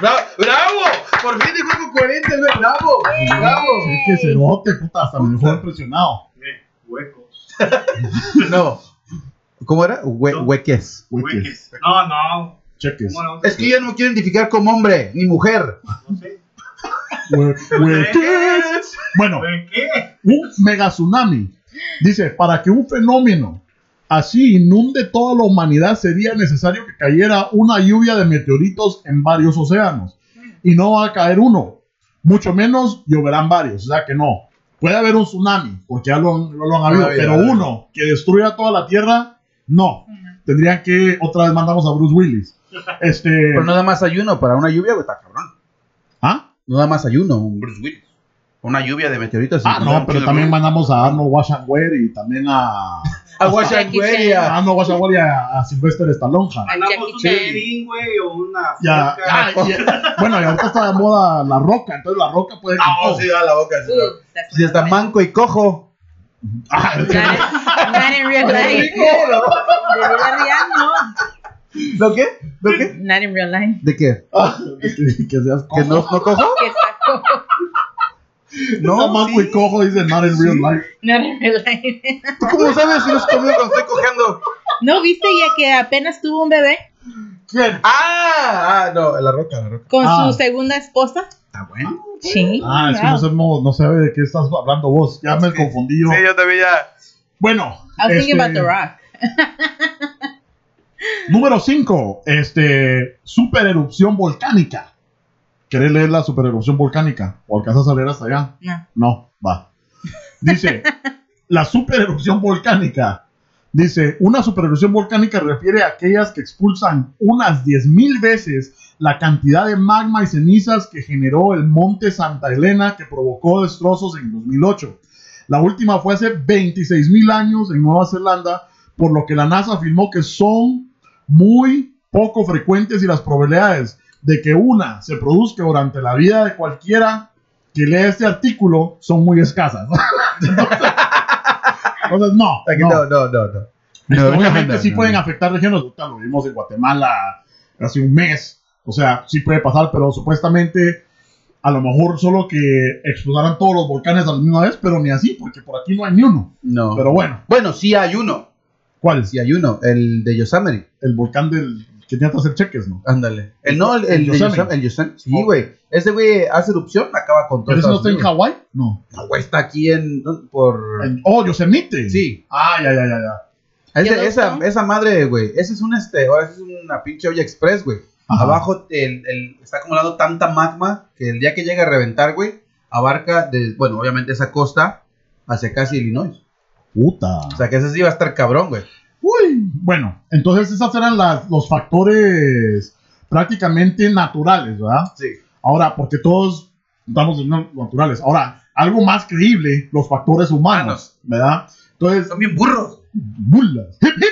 ¡Bravo! ¡Bravo! Por fin dijo algo coherente, güey. ¡Bravo! ¡Bravo! Es que cerote, puta, hasta me dejó impresionado. Eh, huecos. No. ¿Cómo era? Hue- No. hueques. Hueques. No, no. Cheques. Es que yo no me quiero identificar como hombre ni mujer. No sé. Hue- hueques. Bueno, ¿De qué? un mega tsunami. Dice, para que un fenómeno así inunde toda la humanidad sería necesario que cayera una lluvia de meteoritos en varios océanos. Y no va a caer uno. Mucho menos lloverán varios. O sea que no. Puede haber un tsunami, porque ya lo han, lo han habido. pero uno que destruya toda la Tierra, no. Tendrían que, otra vez mandamos a Bruce Willis. Este... Pero no da más ayuno para una lluvia, güey, está cabrón. ¿Ah? No da más ayuno, un Bruce Willis. Una lluvia de meteoritos. Ah, no, pero también mandamos a Arnold Washington y también a... A Washington. a Arnold Washington y a, a Sylvester Stallone. Mandamos un. Piolín, güey, o una Ya, y- bueno, y ahorita está de moda la roca, entonces la roca puede No, todo. sí, da la boca. sí, Uh, Si está manco y cojo. Ah, Not, in- not in real life. De vida real, no. ¿Lo qué? ¿Lo qué? Not in real life. ¿De qué? ah, que, seas ¿Que no, no cojo? Que está No, No, manco sí. y cojo dice not in real life. Not in real life. ¿Tú cómo sabes si los conmigo cuando estoy cogiendo? ¿No viste ya que apenas tuvo un bebé ¿Quién? Ah, ah, no, la roca, la roca. con Ah. su segunda esposa? Está bueno. Sí. Ah, es que no sabemos, no sabe de qué estás hablando vos. Ya me confundí yo. Sí, yo también ya. Bueno, I was thinking este, about The Rock. número 5, este, super erupción volcánica. ¿Querés leer la super erupción volcánica? ¿O alcanzas a leer hasta allá? No. No, va. Dice, la super erupción volcánica Dice, una supererupción volcánica refiere a aquellas que expulsan unas 10.000 veces la cantidad de magma y cenizas que generó el monte Santa Elena que provocó destrozos en 2008. La última fue hace 26.000 años en Nueva Zelanda, por lo que la NASA afirmó que son muy poco frecuentes y las probabilidades de que una se produzca durante la vida de cualquiera que lea este artículo son muy escasas. Entonces, entonces, no, no. No, no, no, no. Este, No, obviamente no, sí no, pueden no. afectar regiones, lo vimos en Guatemala hace un mes, o sea, sí puede pasar, pero supuestamente a lo mejor solo que explotaran todos los volcanes a la misma vez, pero ni así, porque por aquí no hay ni uno. No. Pero bueno, Bueno, sí hay uno. ¿cuál? Sí hay uno. El de Yosemite. El volcán del que tiene que hacer cheques, ¿no? Ándale. El no, el, el, El Yosemite. Sí, Oh. güey. Ese güey hace erupción, acaba con todo. ¿Pero ese no está en Hawái? No. No, güey, está aquí en. Por. En- oh, Yosemite. Sí. Ah, ya, ya, ya, ya. Ese- esa, esa madre, güey. Ese es un este. Ahora ese es una pinche olla express, güey. Abajo el, el- está acumulando tanta magma que el día que llega a reventar, güey, abarca, de, bueno, obviamente esa costa hacia casi Illinois. Puta. O sea que ese sí va a estar cabrón, güey. Uy, bueno, entonces esas eran las, los factores prácticamente naturales, ¿verdad? Sí. Ahora, porque todos estamos naturales. Ahora, algo más creíble, los factores humanos, ¿verdad? Entonces, Son bien burros. burlas. Hip, hip.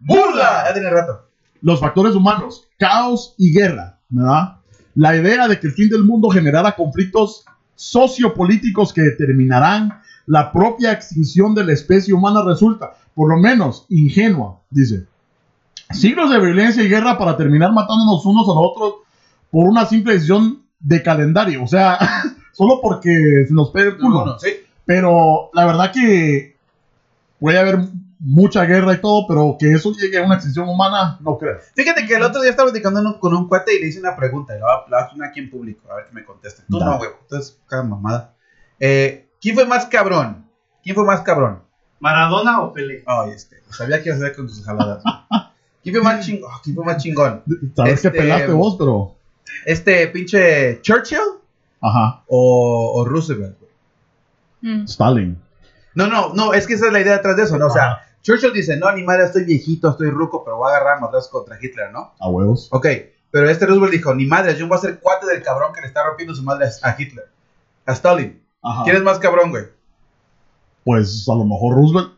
¡Burla! Ya tiene rato. Los factores humanos, caos y guerra, ¿verdad? La idea de que el fin del mundo generara conflictos sociopolíticos que determinarán la propia extinción de la especie humana resulta, por lo menos, ingenua, dice. Siglos de violencia y guerra para terminar matándonos unos a los otros por una simple decisión de calendario, o sea, solo porque se nos pega el culo. No, no, sí. Pero la verdad que puede haber mucha guerra y todo, pero que eso llegue a una extinción humana, no creo. Fíjate que el otro día estaba platicando con un cuate y le hice una pregunta. Y la hacer aquí en público. A ver que me conteste. Tú Dale. no, güey. Entonces, cada mamada. Eh, ¿Quién fue más cabrón? ¿Quién fue más cabrón? ¿Maradona o Pelé? Ay, este. Sabía que ibas a hacer con tus jaladas. ¿Quién fue más chingón? ¿Quién fue más chingón? Sabes Este- que pelaste vos, pero. ¿Este pinche Churchill Ajá, o, o Roosevelt? güey? Mm. Stalin. No, no, no. Es que esa es la idea detrás de eso, ¿no? O sea. Churchill dice: No, ni madre, estoy viejito, estoy ruco, pero voy a agarrar madrazos contra Hitler, ¿no? A huevos. Ok, pero este Roosevelt dijo: Ni madre, yo voy a ser cuate del cabrón que le está rompiendo su madre a a Hitler. A Stalin. Ajá. ¿Quién es más cabrón, güey? Pues a lo mejor Roosevelt.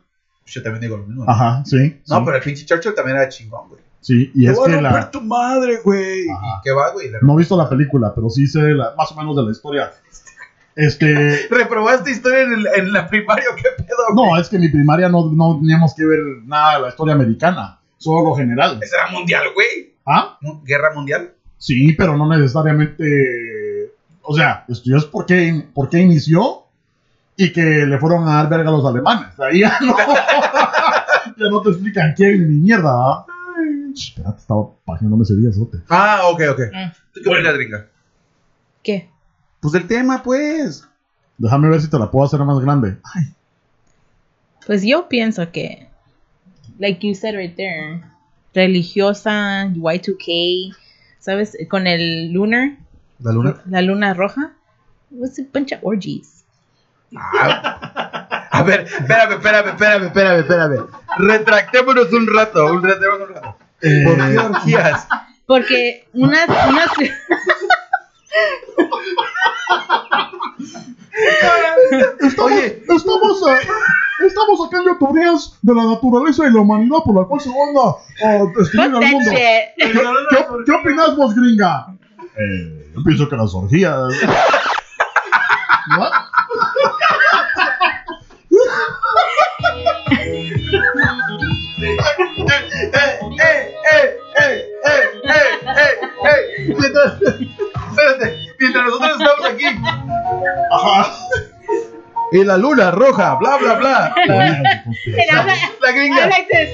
Yo también digo lo mismo. ¿no? Ajá, sí. No, sí, pero el pinche Churchill también era chingón, güey. Sí, y Te es voy a que romper la. tu madre, güey. ¿Y qué va, güey? No he visto la película, pero sí sé la- más o menos de la historia. Este. ¿Reprobaste historia en, el- en la primaria qué pedo, güey? No, es que en mi primaria no, no teníamos que ver nada de la historia americana, solo lo general. Ese era mundial, güey. ¿Ah? ¿Guerra mundial? Sí, pero no necesariamente. O sea, estudias por qué, por qué inició y que le fueron a dar verga a los alemanes. Ahí ya no, ya no te explican quién ni mierda. ¿ah? Ch, Espérate, estaba pasándome ese día, sote. Ah, ok, ok. Mm. ¿Tú qué opinas, gringa? ¿Qué? Pues del tema, pues. Déjame ver si te la puedo hacer más grande. Pues yo pienso que, like you said right there, religiosa, Y2K, ¿sabes? Con el lunar, ¿La luna? la luna roja. It was a bunch of orgies. A ver, espérame, espérame, espérame, espérame, espérame. Retractémonos un rato, un retractémonos un rato. Eh, ¿Por qué orgías? Porque unas, unas, Oye, estamos, eh, estamos sacando teorías de la naturaleza y la humanidad por la cual se van a, a destruir al mundo. ¿Qué, qué, qué opinas vos, gringa? Eh, yo pienso que las orgías. ¿What? Mientras, espérate, mientras nosotros estamos aquí. Ajá. Y la luna roja, bla, bla, bla. La, la gringa. this.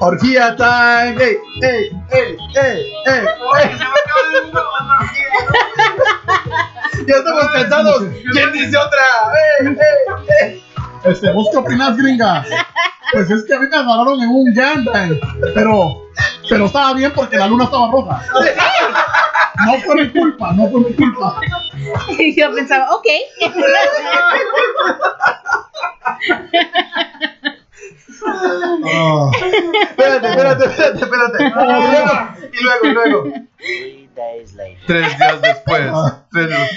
Orgía time. ¡Ey, ey, ey, ey, ey, ey! Ya estamos cansados. ¿Quién dice otra? ¡Ey, ey, ey! Este, ¿Vos qué opinás, gringa? Pues es que a mí me agarraron en un gangbang. Pero, pero estaba bien porque la luna estaba roja. No fue mi culpa, no fue mi culpa. Y yo pensaba, ok. Ay, espérate, espérate, espérate, espérate. Y luego, y luego, y. Tres días después. Ah. Tres días-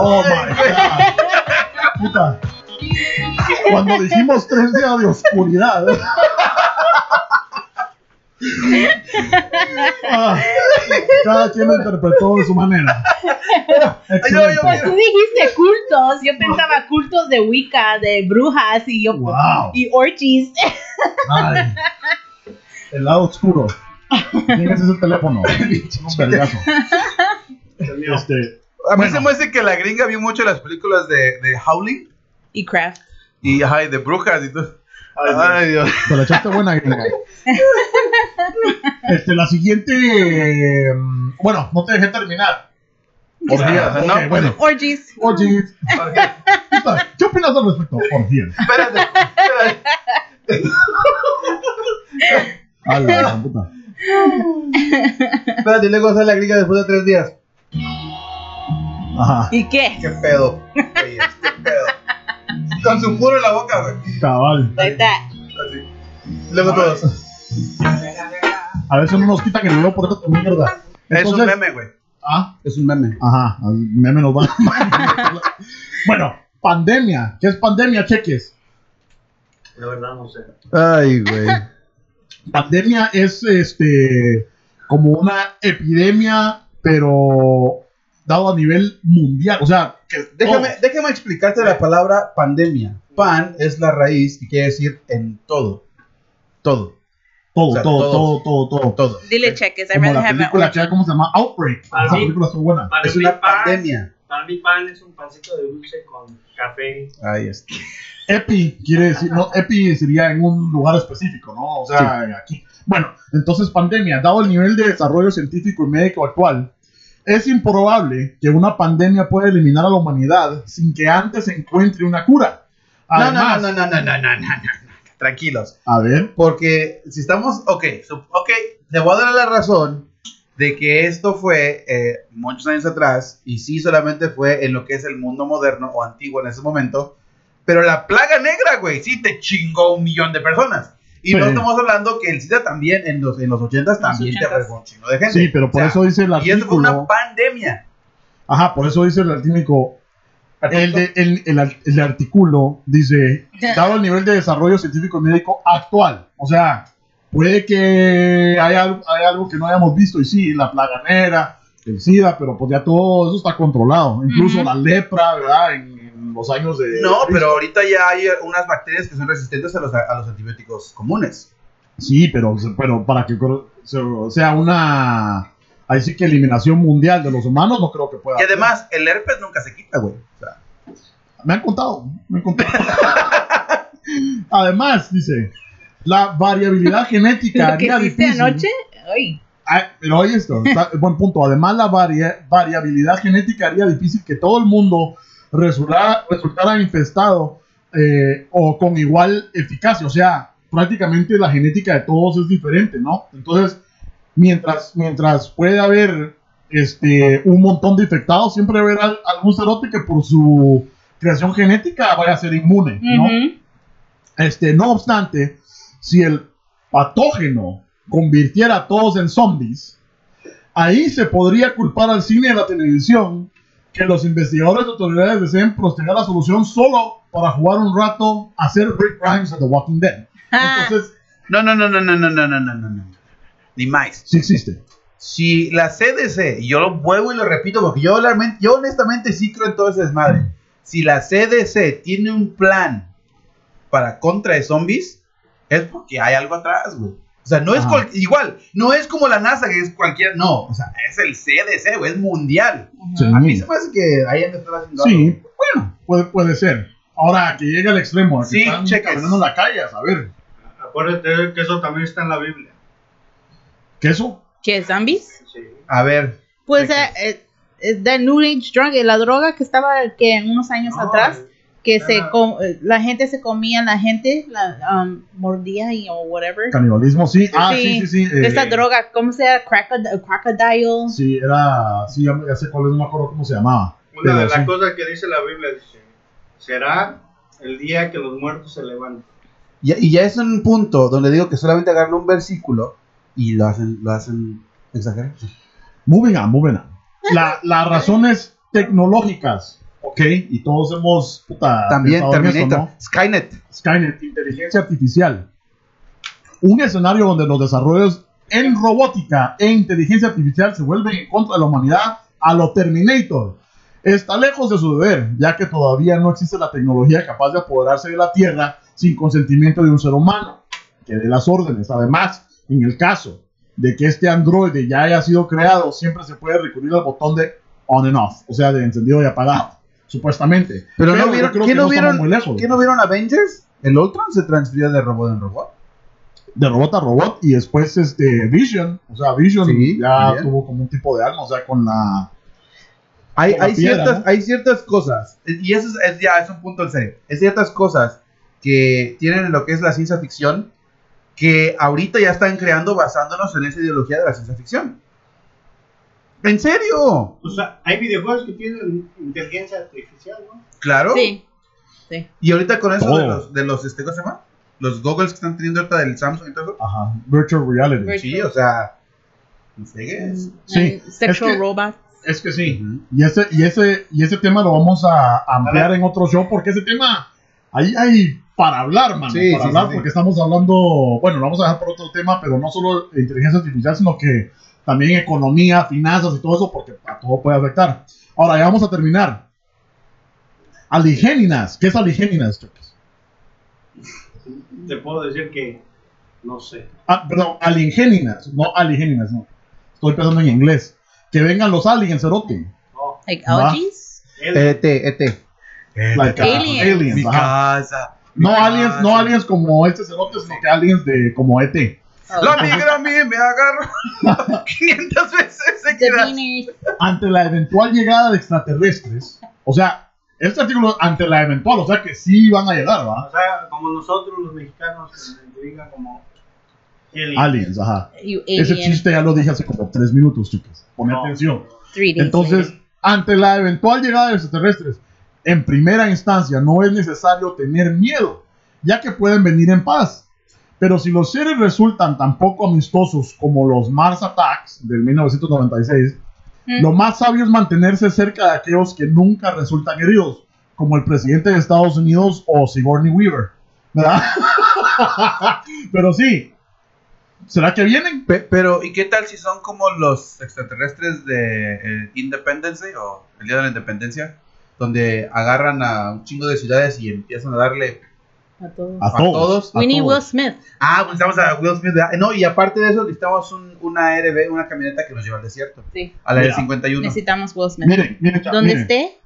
Oh my god. Puta. Cuando dijimos tres días de oscuridad. Ah, cada quien lo interpretó de su manera. Excelente. Pues tú dijiste cultos. Yo pensaba cultos de Wicca, de brujas y yo. Wow. Y orgies. Ay. El lado oscuro. Tienes ese teléfono. Un vergazo. Este, A mí Bueno. se me hace que la gringa vio mucho las películas de, de Howling Y craft. y ay, de brujas y todo. Ay, Ay, Dios. te la echaste buena gringa. Este, la siguiente. eh, bueno, no te dejé terminar. Orgías, Ok, ¿no? Bueno, Orgies. orgies. ¿Qué opinas al respecto? Orgías. Espérate, espérate. A la puta. Espérate, y luego sale la gringa después de tres días. Ajá, ¿Y qué? ¿Qué pedo? Oye, ¿Qué pedo? Con su puro en la boca, güey. cabal. Like that. Así. Luego todos. A ver si no nos quitan el video por esta mierda. Es un meme, güey. Ah, Es un meme. ajá, al meme nos va. bueno, pandemia. ¿Qué es pandemia, cheques? De verdad no sé. Ay, güey. Pandemia es este como una epidemia, pero dado a nivel mundial. O sea, que Déjame, déjame explicarte la palabra pandemia. Pan es la raíz y quiere decir en todo. Todo. todo, o sea, todo, todo, todo, todo. Todo. Dile cheques. Como rather la película que ¿cómo se llama? Outbreak. Para Esa mí- película estuvo buena. Para Es una pan- pandemia. Para mí pan es un pancito de dulce con café. Ahí está. Epi quiere decir, no, Epi sería en un lugar específico, ¿no? O sea, aquí. Bueno, entonces pandemia, dado el nivel de desarrollo científico y médico actual, es improbable que una pandemia pueda eliminar a la humanidad sin que antes se encuentre una cura. No, no, Además, no, no, no, no, no, no, no. Tranquilos. A ver, Porque si estamos, ok, ok, te voy a dar la razón de que esto fue eh, muchos años atrás y sí solamente fue en lo que es el mundo moderno o antiguo en ese momento, pero la plaga negra, güey, sí te chingó un millón de personas. Y no estamos hablando que el SIDA también en los, en los 80 también te 80s. fregó un chingo de gente. sí, pero por O sea, eso dice el Y eso fue una artículo. pandemia. Ajá, por eso dice el artículo. El, de- el, el, el artículo dice, dado el nivel de desarrollo científico y médico actual, o sea, puede que haya, haya algo que no hayamos visto, y sí, la plaga negra, el SIDA, pero pues ya todo eso está controlado, incluso la lepra, ¿verdad? En, en los años de... No, pero ahorita ya hay unas bacterias que son resistentes a los, a los antibióticos comunes. Sí, pero, pero para que sea una... Ahí sí que eliminación mundial de los humanos no creo que pueda. Y además, el herpes nunca se quita, güey. O sea, Me han contado, me han contado. Además, dice, la variabilidad genética Lo que haría hiciste difícil- anoche. Ay. Ah, pero oye esto, está- buen punto. Además, la varia- variabilidad genética haría difícil que todo el mundo resultara, resultara infestado eh, o con igual eficacia. O sea, prácticamente la genética de todos es diferente, ¿no? Entonces, mientras, mientras puede haber este, un montón de infectados, siempre al- algún cerote que por su creación genética vaya a ser inmune, ¿no? Este, no obstante, si el patógeno convirtiera a todos en zombies, ahí se podría culpar al cine y a la televisión que los investigadores y autoridades deseen postergar la solución solo para jugar un rato a hacer Rick Grimes de The Walking Dead. Ah. Entonces, no, no, no, no, no, no, no, no, no, no, no. Ni más. sí existe. Si la CDC, y yo lo vuelvo y lo repito porque yo, yo honestamente sí creo en todo ese desmadre. Si la CDC tiene un plan para contra de zombies, es porque hay algo atrás, güey. O sea, no es cual- igual, no es como la NASA que es cualquier, no, o sea, es el CDC, es mundial. Sí, A mí se me hace que hayan de estar haciendo Sí, algo. bueno, puede, puede ser. Ahora, que llegue al extremo, de que Sí, están cheques. caminando en la calle, a saber, Acuérdate que eso también está en la Biblia. ¿qué eso? ¿Qué, zombies? Sí. A ver, Pues ¿De eh, eh, es the New Age drug, eh, la droga que estaba que unos años No, atrás, que se com- eh, la gente se comía, la gente la um, mordía y o whatever. Canibalismo, sí. Ah, sí, sí, sí. eh, Esa droga, ¿cómo se llama? Crocod- crocodile. Sí, era, sí, ya, ya sé cuál es, no me acuerdo cómo se llamaba. Una de las sí. cosas que dice la Biblia dice, será el día que los muertos se levanten. Y, y ya es un punto donde digo que solamente agarran un versículo y lo hacen, lo hacen exagerar. Moving on, moving on. La, las razones tecnológicas, ok, y todos hemos puta, También eso, Terminator, ¿no? Skynet. Skynet, inteligencia artificial. Un escenario donde los desarrollos en robótica e inteligencia artificial se vuelven en contra de la humanidad a lo Terminator. Está lejos de su deber, ya que todavía no existe la tecnología capaz de apoderarse de la Tierra sin consentimiento de un ser humano, que dé las órdenes. Además, en el caso de que este androide ya haya sido creado, siempre se puede recurrir al botón de on and off, o sea, de encendido y apagado, supuestamente. Pero, no vieron, creo ¿qué que no vieron, muy lejos. ¿qué no vieron Avengers? El Ultron se transfirió de robot en robot. de robot a robot y después este Vision, o sea, Vision Sí, ya bien. tuvo como un tipo de alma, o sea, con la Hay, hay, piedra, ciertas, ¿no? hay ciertas cosas, y eso es, es ya es un punto en serio. Hay ciertas cosas que tienen en lo que es la ciencia ficción que ahorita ya están creando basándonos en esa ideología de la ciencia ficción. ¿En serio? O sea, hay videojuegos que tienen inteligencia artificial, ¿no? Claro. Sí. Sí. Y ahorita con eso de Oh. los, de los este, ¿cómo se llama? Los goggles que están teniendo ahorita del Samsung y todo eso. ajá, virtual reality. Virtual. Sí, o sea, no fregues. Sí, And Sexual es que- robots. Es que sí. Y ese y ese y ese tema lo vamos a ampliar en otro show porque ese tema ahí hay para hablar, mano, Sí, para sí, hablar sí, sí. porque estamos hablando, bueno, lo vamos a dejar por otro tema, pero no solo inteligencia artificial, sino que también economía, finanzas y todo eso porque a todo puede afectar. Ahora ya vamos a terminar. Aligéninas, ¿qué es aligéninas, Chuckis? Te puedo decir que no sé. Ah, perdón, aliengéninas, no aligéninas, no. Estoy pensando en inglés. Que vengan los aliens, cerote. No. Like. Él- ET, ET. Like, Aliens. aliens, Mi casa. mi No aliens, no aliens como este cerote, sino que aliens de como ET. Oh, La migra a mí me agarró 500 veces seguidas. Ante la eventual llegada de extraterrestres, o sea, este artículo ante la eventual, o sea que sí van a llegar, O ¿va? sea, como nosotros los mexicanos que identifican como aliens. Aliens, ajá. You Ese alien. chiste ya lo dije hace como tres minutos, chicos. Pon No. atención. Three days Entonces, later. ante la eventual llegada de extraterrestres, en primera instancia no es necesario tener miedo, ya que pueden venir en paz. Pero si los seres resultan tan poco amistosos como los Mars Attacks del 1996, Mm. lo más sabio es mantenerse cerca de aquellos que nunca resultan heridos, como el presidente de Estados Unidos o Sigourney Weaver. ¿Verdad? Pero sí, ¿será que vienen? Pe- pero, ¿y qué tal si son como los extraterrestres de eh, Independence Day o el Día de la Independencia? Donde agarran a un chingo de ciudades y empiezan a darle A todos. A todos. a We need Will. Smith. Ah, pues necesitamos a Will Smith. ¿verdad? No, y aparte de eso, necesitamos un- una RB, una camioneta que nos lleva al desierto. Sí. A la del Mira. 51. Necesitamos Will Smith. Miren, miren, cha- Donde miren, esté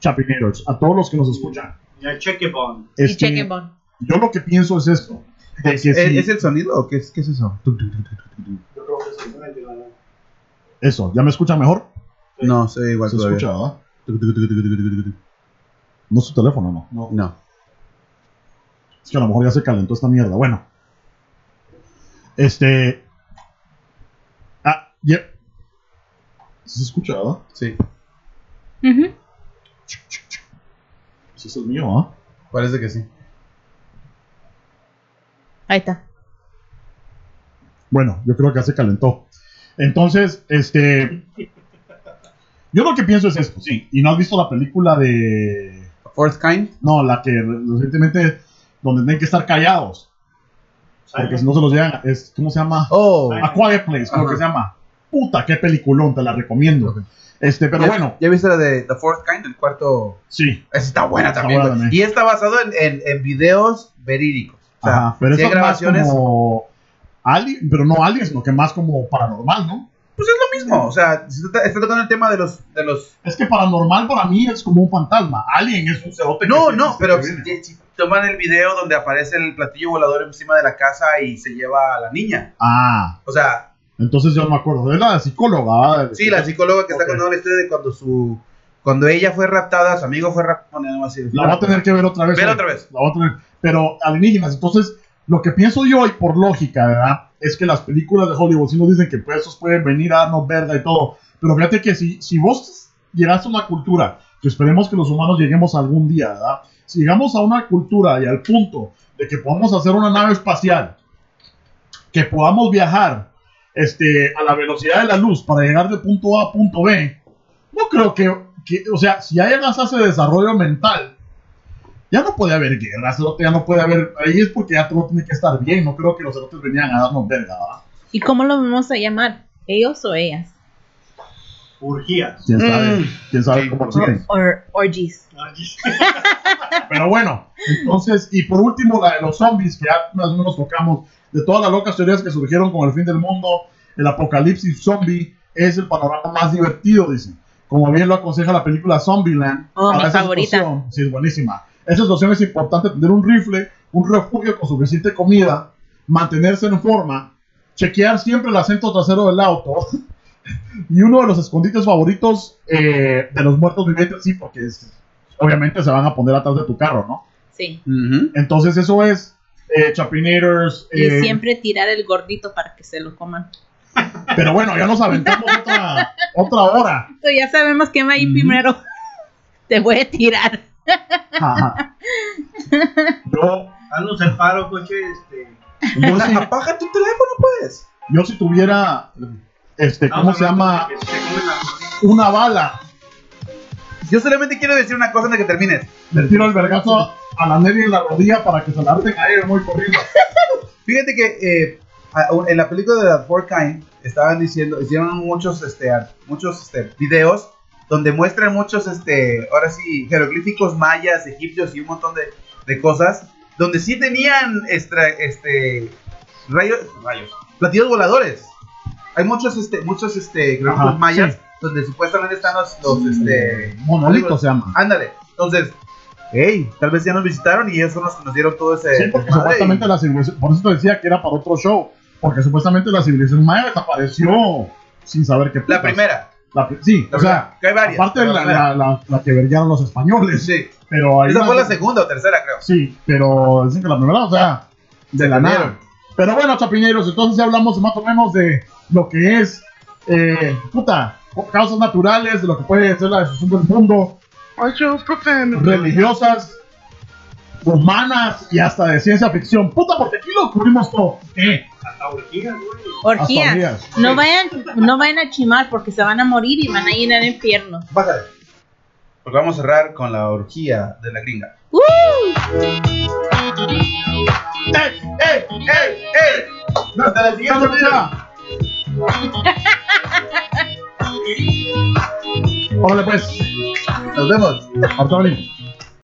Chapinators, a todos los que nos escuchan. Ya cheque bond. y este, chequen bon. yo lo que pienso es esto. ¿Es, que si- ¿Es el sonido o qué es, qué es eso? Yo creo que es el ventilador. Eso, ¿ya me escuchan mejor? No, se ve igual Se todavía. escucha, ¿verdad? No es su teléfono, no. no. No. Es que a lo mejor ya se calentó esta mierda. Bueno. Este. Ah, ya. ¿Sí se escucha, ¿verdad? Sí. Ujú. Sí, eso es mío, ¿ah? Parece que sí. Ahí está. Bueno, yo creo que ya se calentó. Entonces, este. Yo lo que pienso es esto, sí. ¿Y no has visto la película de. Fourth Kind. No, la que recientemente. Donde tienen que estar callados. Porque si no se los llegan. Es, ¿Cómo se llama? Oh. A Quiet Place, creo que se llama. Puta, qué peliculón, te la recomiendo. Este, pero ¿Ya- bueno, ¿Ya viste la de The Fourth Kind? El cuarto. sí. Esa está buena Está también. buena. Y está basado en, en, en videos verídicos. O sea, Ajá, pero sí eso hay es más grabaciones. como. Alien, pero no Alien, sino que más como paranormal, ¿no? Pues es lo mismo. O sea, se está, tocando el tema de los. De los... Es que paranormal para mí es como un fantasma. Alien es un cerote No, no, pero si, si toman el video donde aparece el platillo volador encima de la casa y se lleva a la niña. Ah, O sea, entonces yo no me acuerdo. Es la psicóloga. sí, la psicóloga que está contando la historia de cuando su. Cuando ella fue raptada, su amigo fue raptado. No, así. La voy a tener que ver otra vez. Ver otra vez. La voy a tener. Pero alienígenas, entonces, lo que pienso yo, y por lógica, ¿verdad? Es que las películas de Hollywood sí nos dicen que pues, esos pueden venir a darnos verga y todo. Pero fíjate que si, si vos llegas a una cultura que esperemos que los humanos lleguemos algún día, ¿verdad? Si llegamos a una cultura y al punto de que podamos hacer una nave espacial, que podamos viajar este, a la velocidad de la luz para llegar de punto A a punto B, no creo que, que- o sea, si hay más ese desarrollo mental, ya no puede haber guerra, cerote, ya no puede haber, ahí es porque ya todo tiene que estar bien, no creo que los cerotes venían a darnos verga, ¿verdad? ¿Y cómo lo vamos a llamar? ¿Ellos o ellas? Urgías. quién sabe, Mm. quién sabe Sí, cómo por siguen. Or, orgies. Pero bueno, entonces, y por último, la de los zombies, que ya más o menos tocamos, de todas las locas teorías que surgieron con el fin del mundo, el apocalipsis zombie es el panorama más divertido, dicen. Como bien lo aconseja la película Zombieland. Oh, para mi esa favorita. situación- sí, es buenísima. Esa situación es importante tener un rifle, un refugio con suficiente comida, mantenerse en forma, chequear siempre el acento trasero del auto. y uno de los escondites favoritos eh, de los muertos vivientes, sí, porque es- obviamente se van a poner atrás de tu carro, ¿no? Sí. Entonces eso es eh, Chapinators. Y eh, siempre tirar el gordito para que se lo coman. Pero bueno, ya nos aventamos otra, otra hora. Entonces ya sabemos quién va a ir primero. Te voy a tirar. Ajá. Yo, Haznos el paro, coche. Este. yo, si, Apaga tu teléfono, pues. yo si tuviera, este, ¿cómo se llama? Una bala. Yo solamente quiero decir una cosa antes de que termines. Le tiro el vergazo a, la Nelly en la rodilla para que se la arden a ella muy corriendo. Fíjate que eh, en la película de The Four Kind estaban diciendo, hicieron muchos, este, muchos este, videos donde muestran muchos, este, ahora sí, jeroglíficos mayas, egipcios y un montón de, de cosas, donde sí tenían extra, este, rayos, rayos, platillos voladores. Hay muchos, este, muchos, este, jeroglíficos Ajá, mayas sí. donde supuestamente están los, los, este, Monolito se llama. ándale. Entonces, hey, tal vez ya nos visitaron y ellos son los que nos dieron todo ese. Sí, porque desmadre supuestamente la civilización, por eso te decía que era para otro show, porque supuestamente la civilización maya desapareció sin saber qué La putas. primera. La pri- sí, La o sea, primera, que hay varias. aparte de la, la primera. la, que verguearon los españoles, Sí. pero hay Esa fue la segunda o tercera, creo. Sí, pero dicen que la primera, o sea, de la nada. Pero bueno, chapineros, entonces ya hablamos más o menos de lo que es, eh, puta, causas naturales, de lo que puede ser la destrucción del mundo, religiosas, humanas y hasta de ciencia ficción. Puta, porque aquí lo cubrimos todo. ¿Qué? Hasta urgías, güey. Orgías. orgías. No vayan, no vayan a chimar porque se van a morir y van a ir al infierno. Bájale. Porque vamos a cerrar con la orgía de la gringa. ¡Uh! ¡Ey, ey, ey, ey! Hasta la siguiente. Órale pues, Nos vemos. venimos.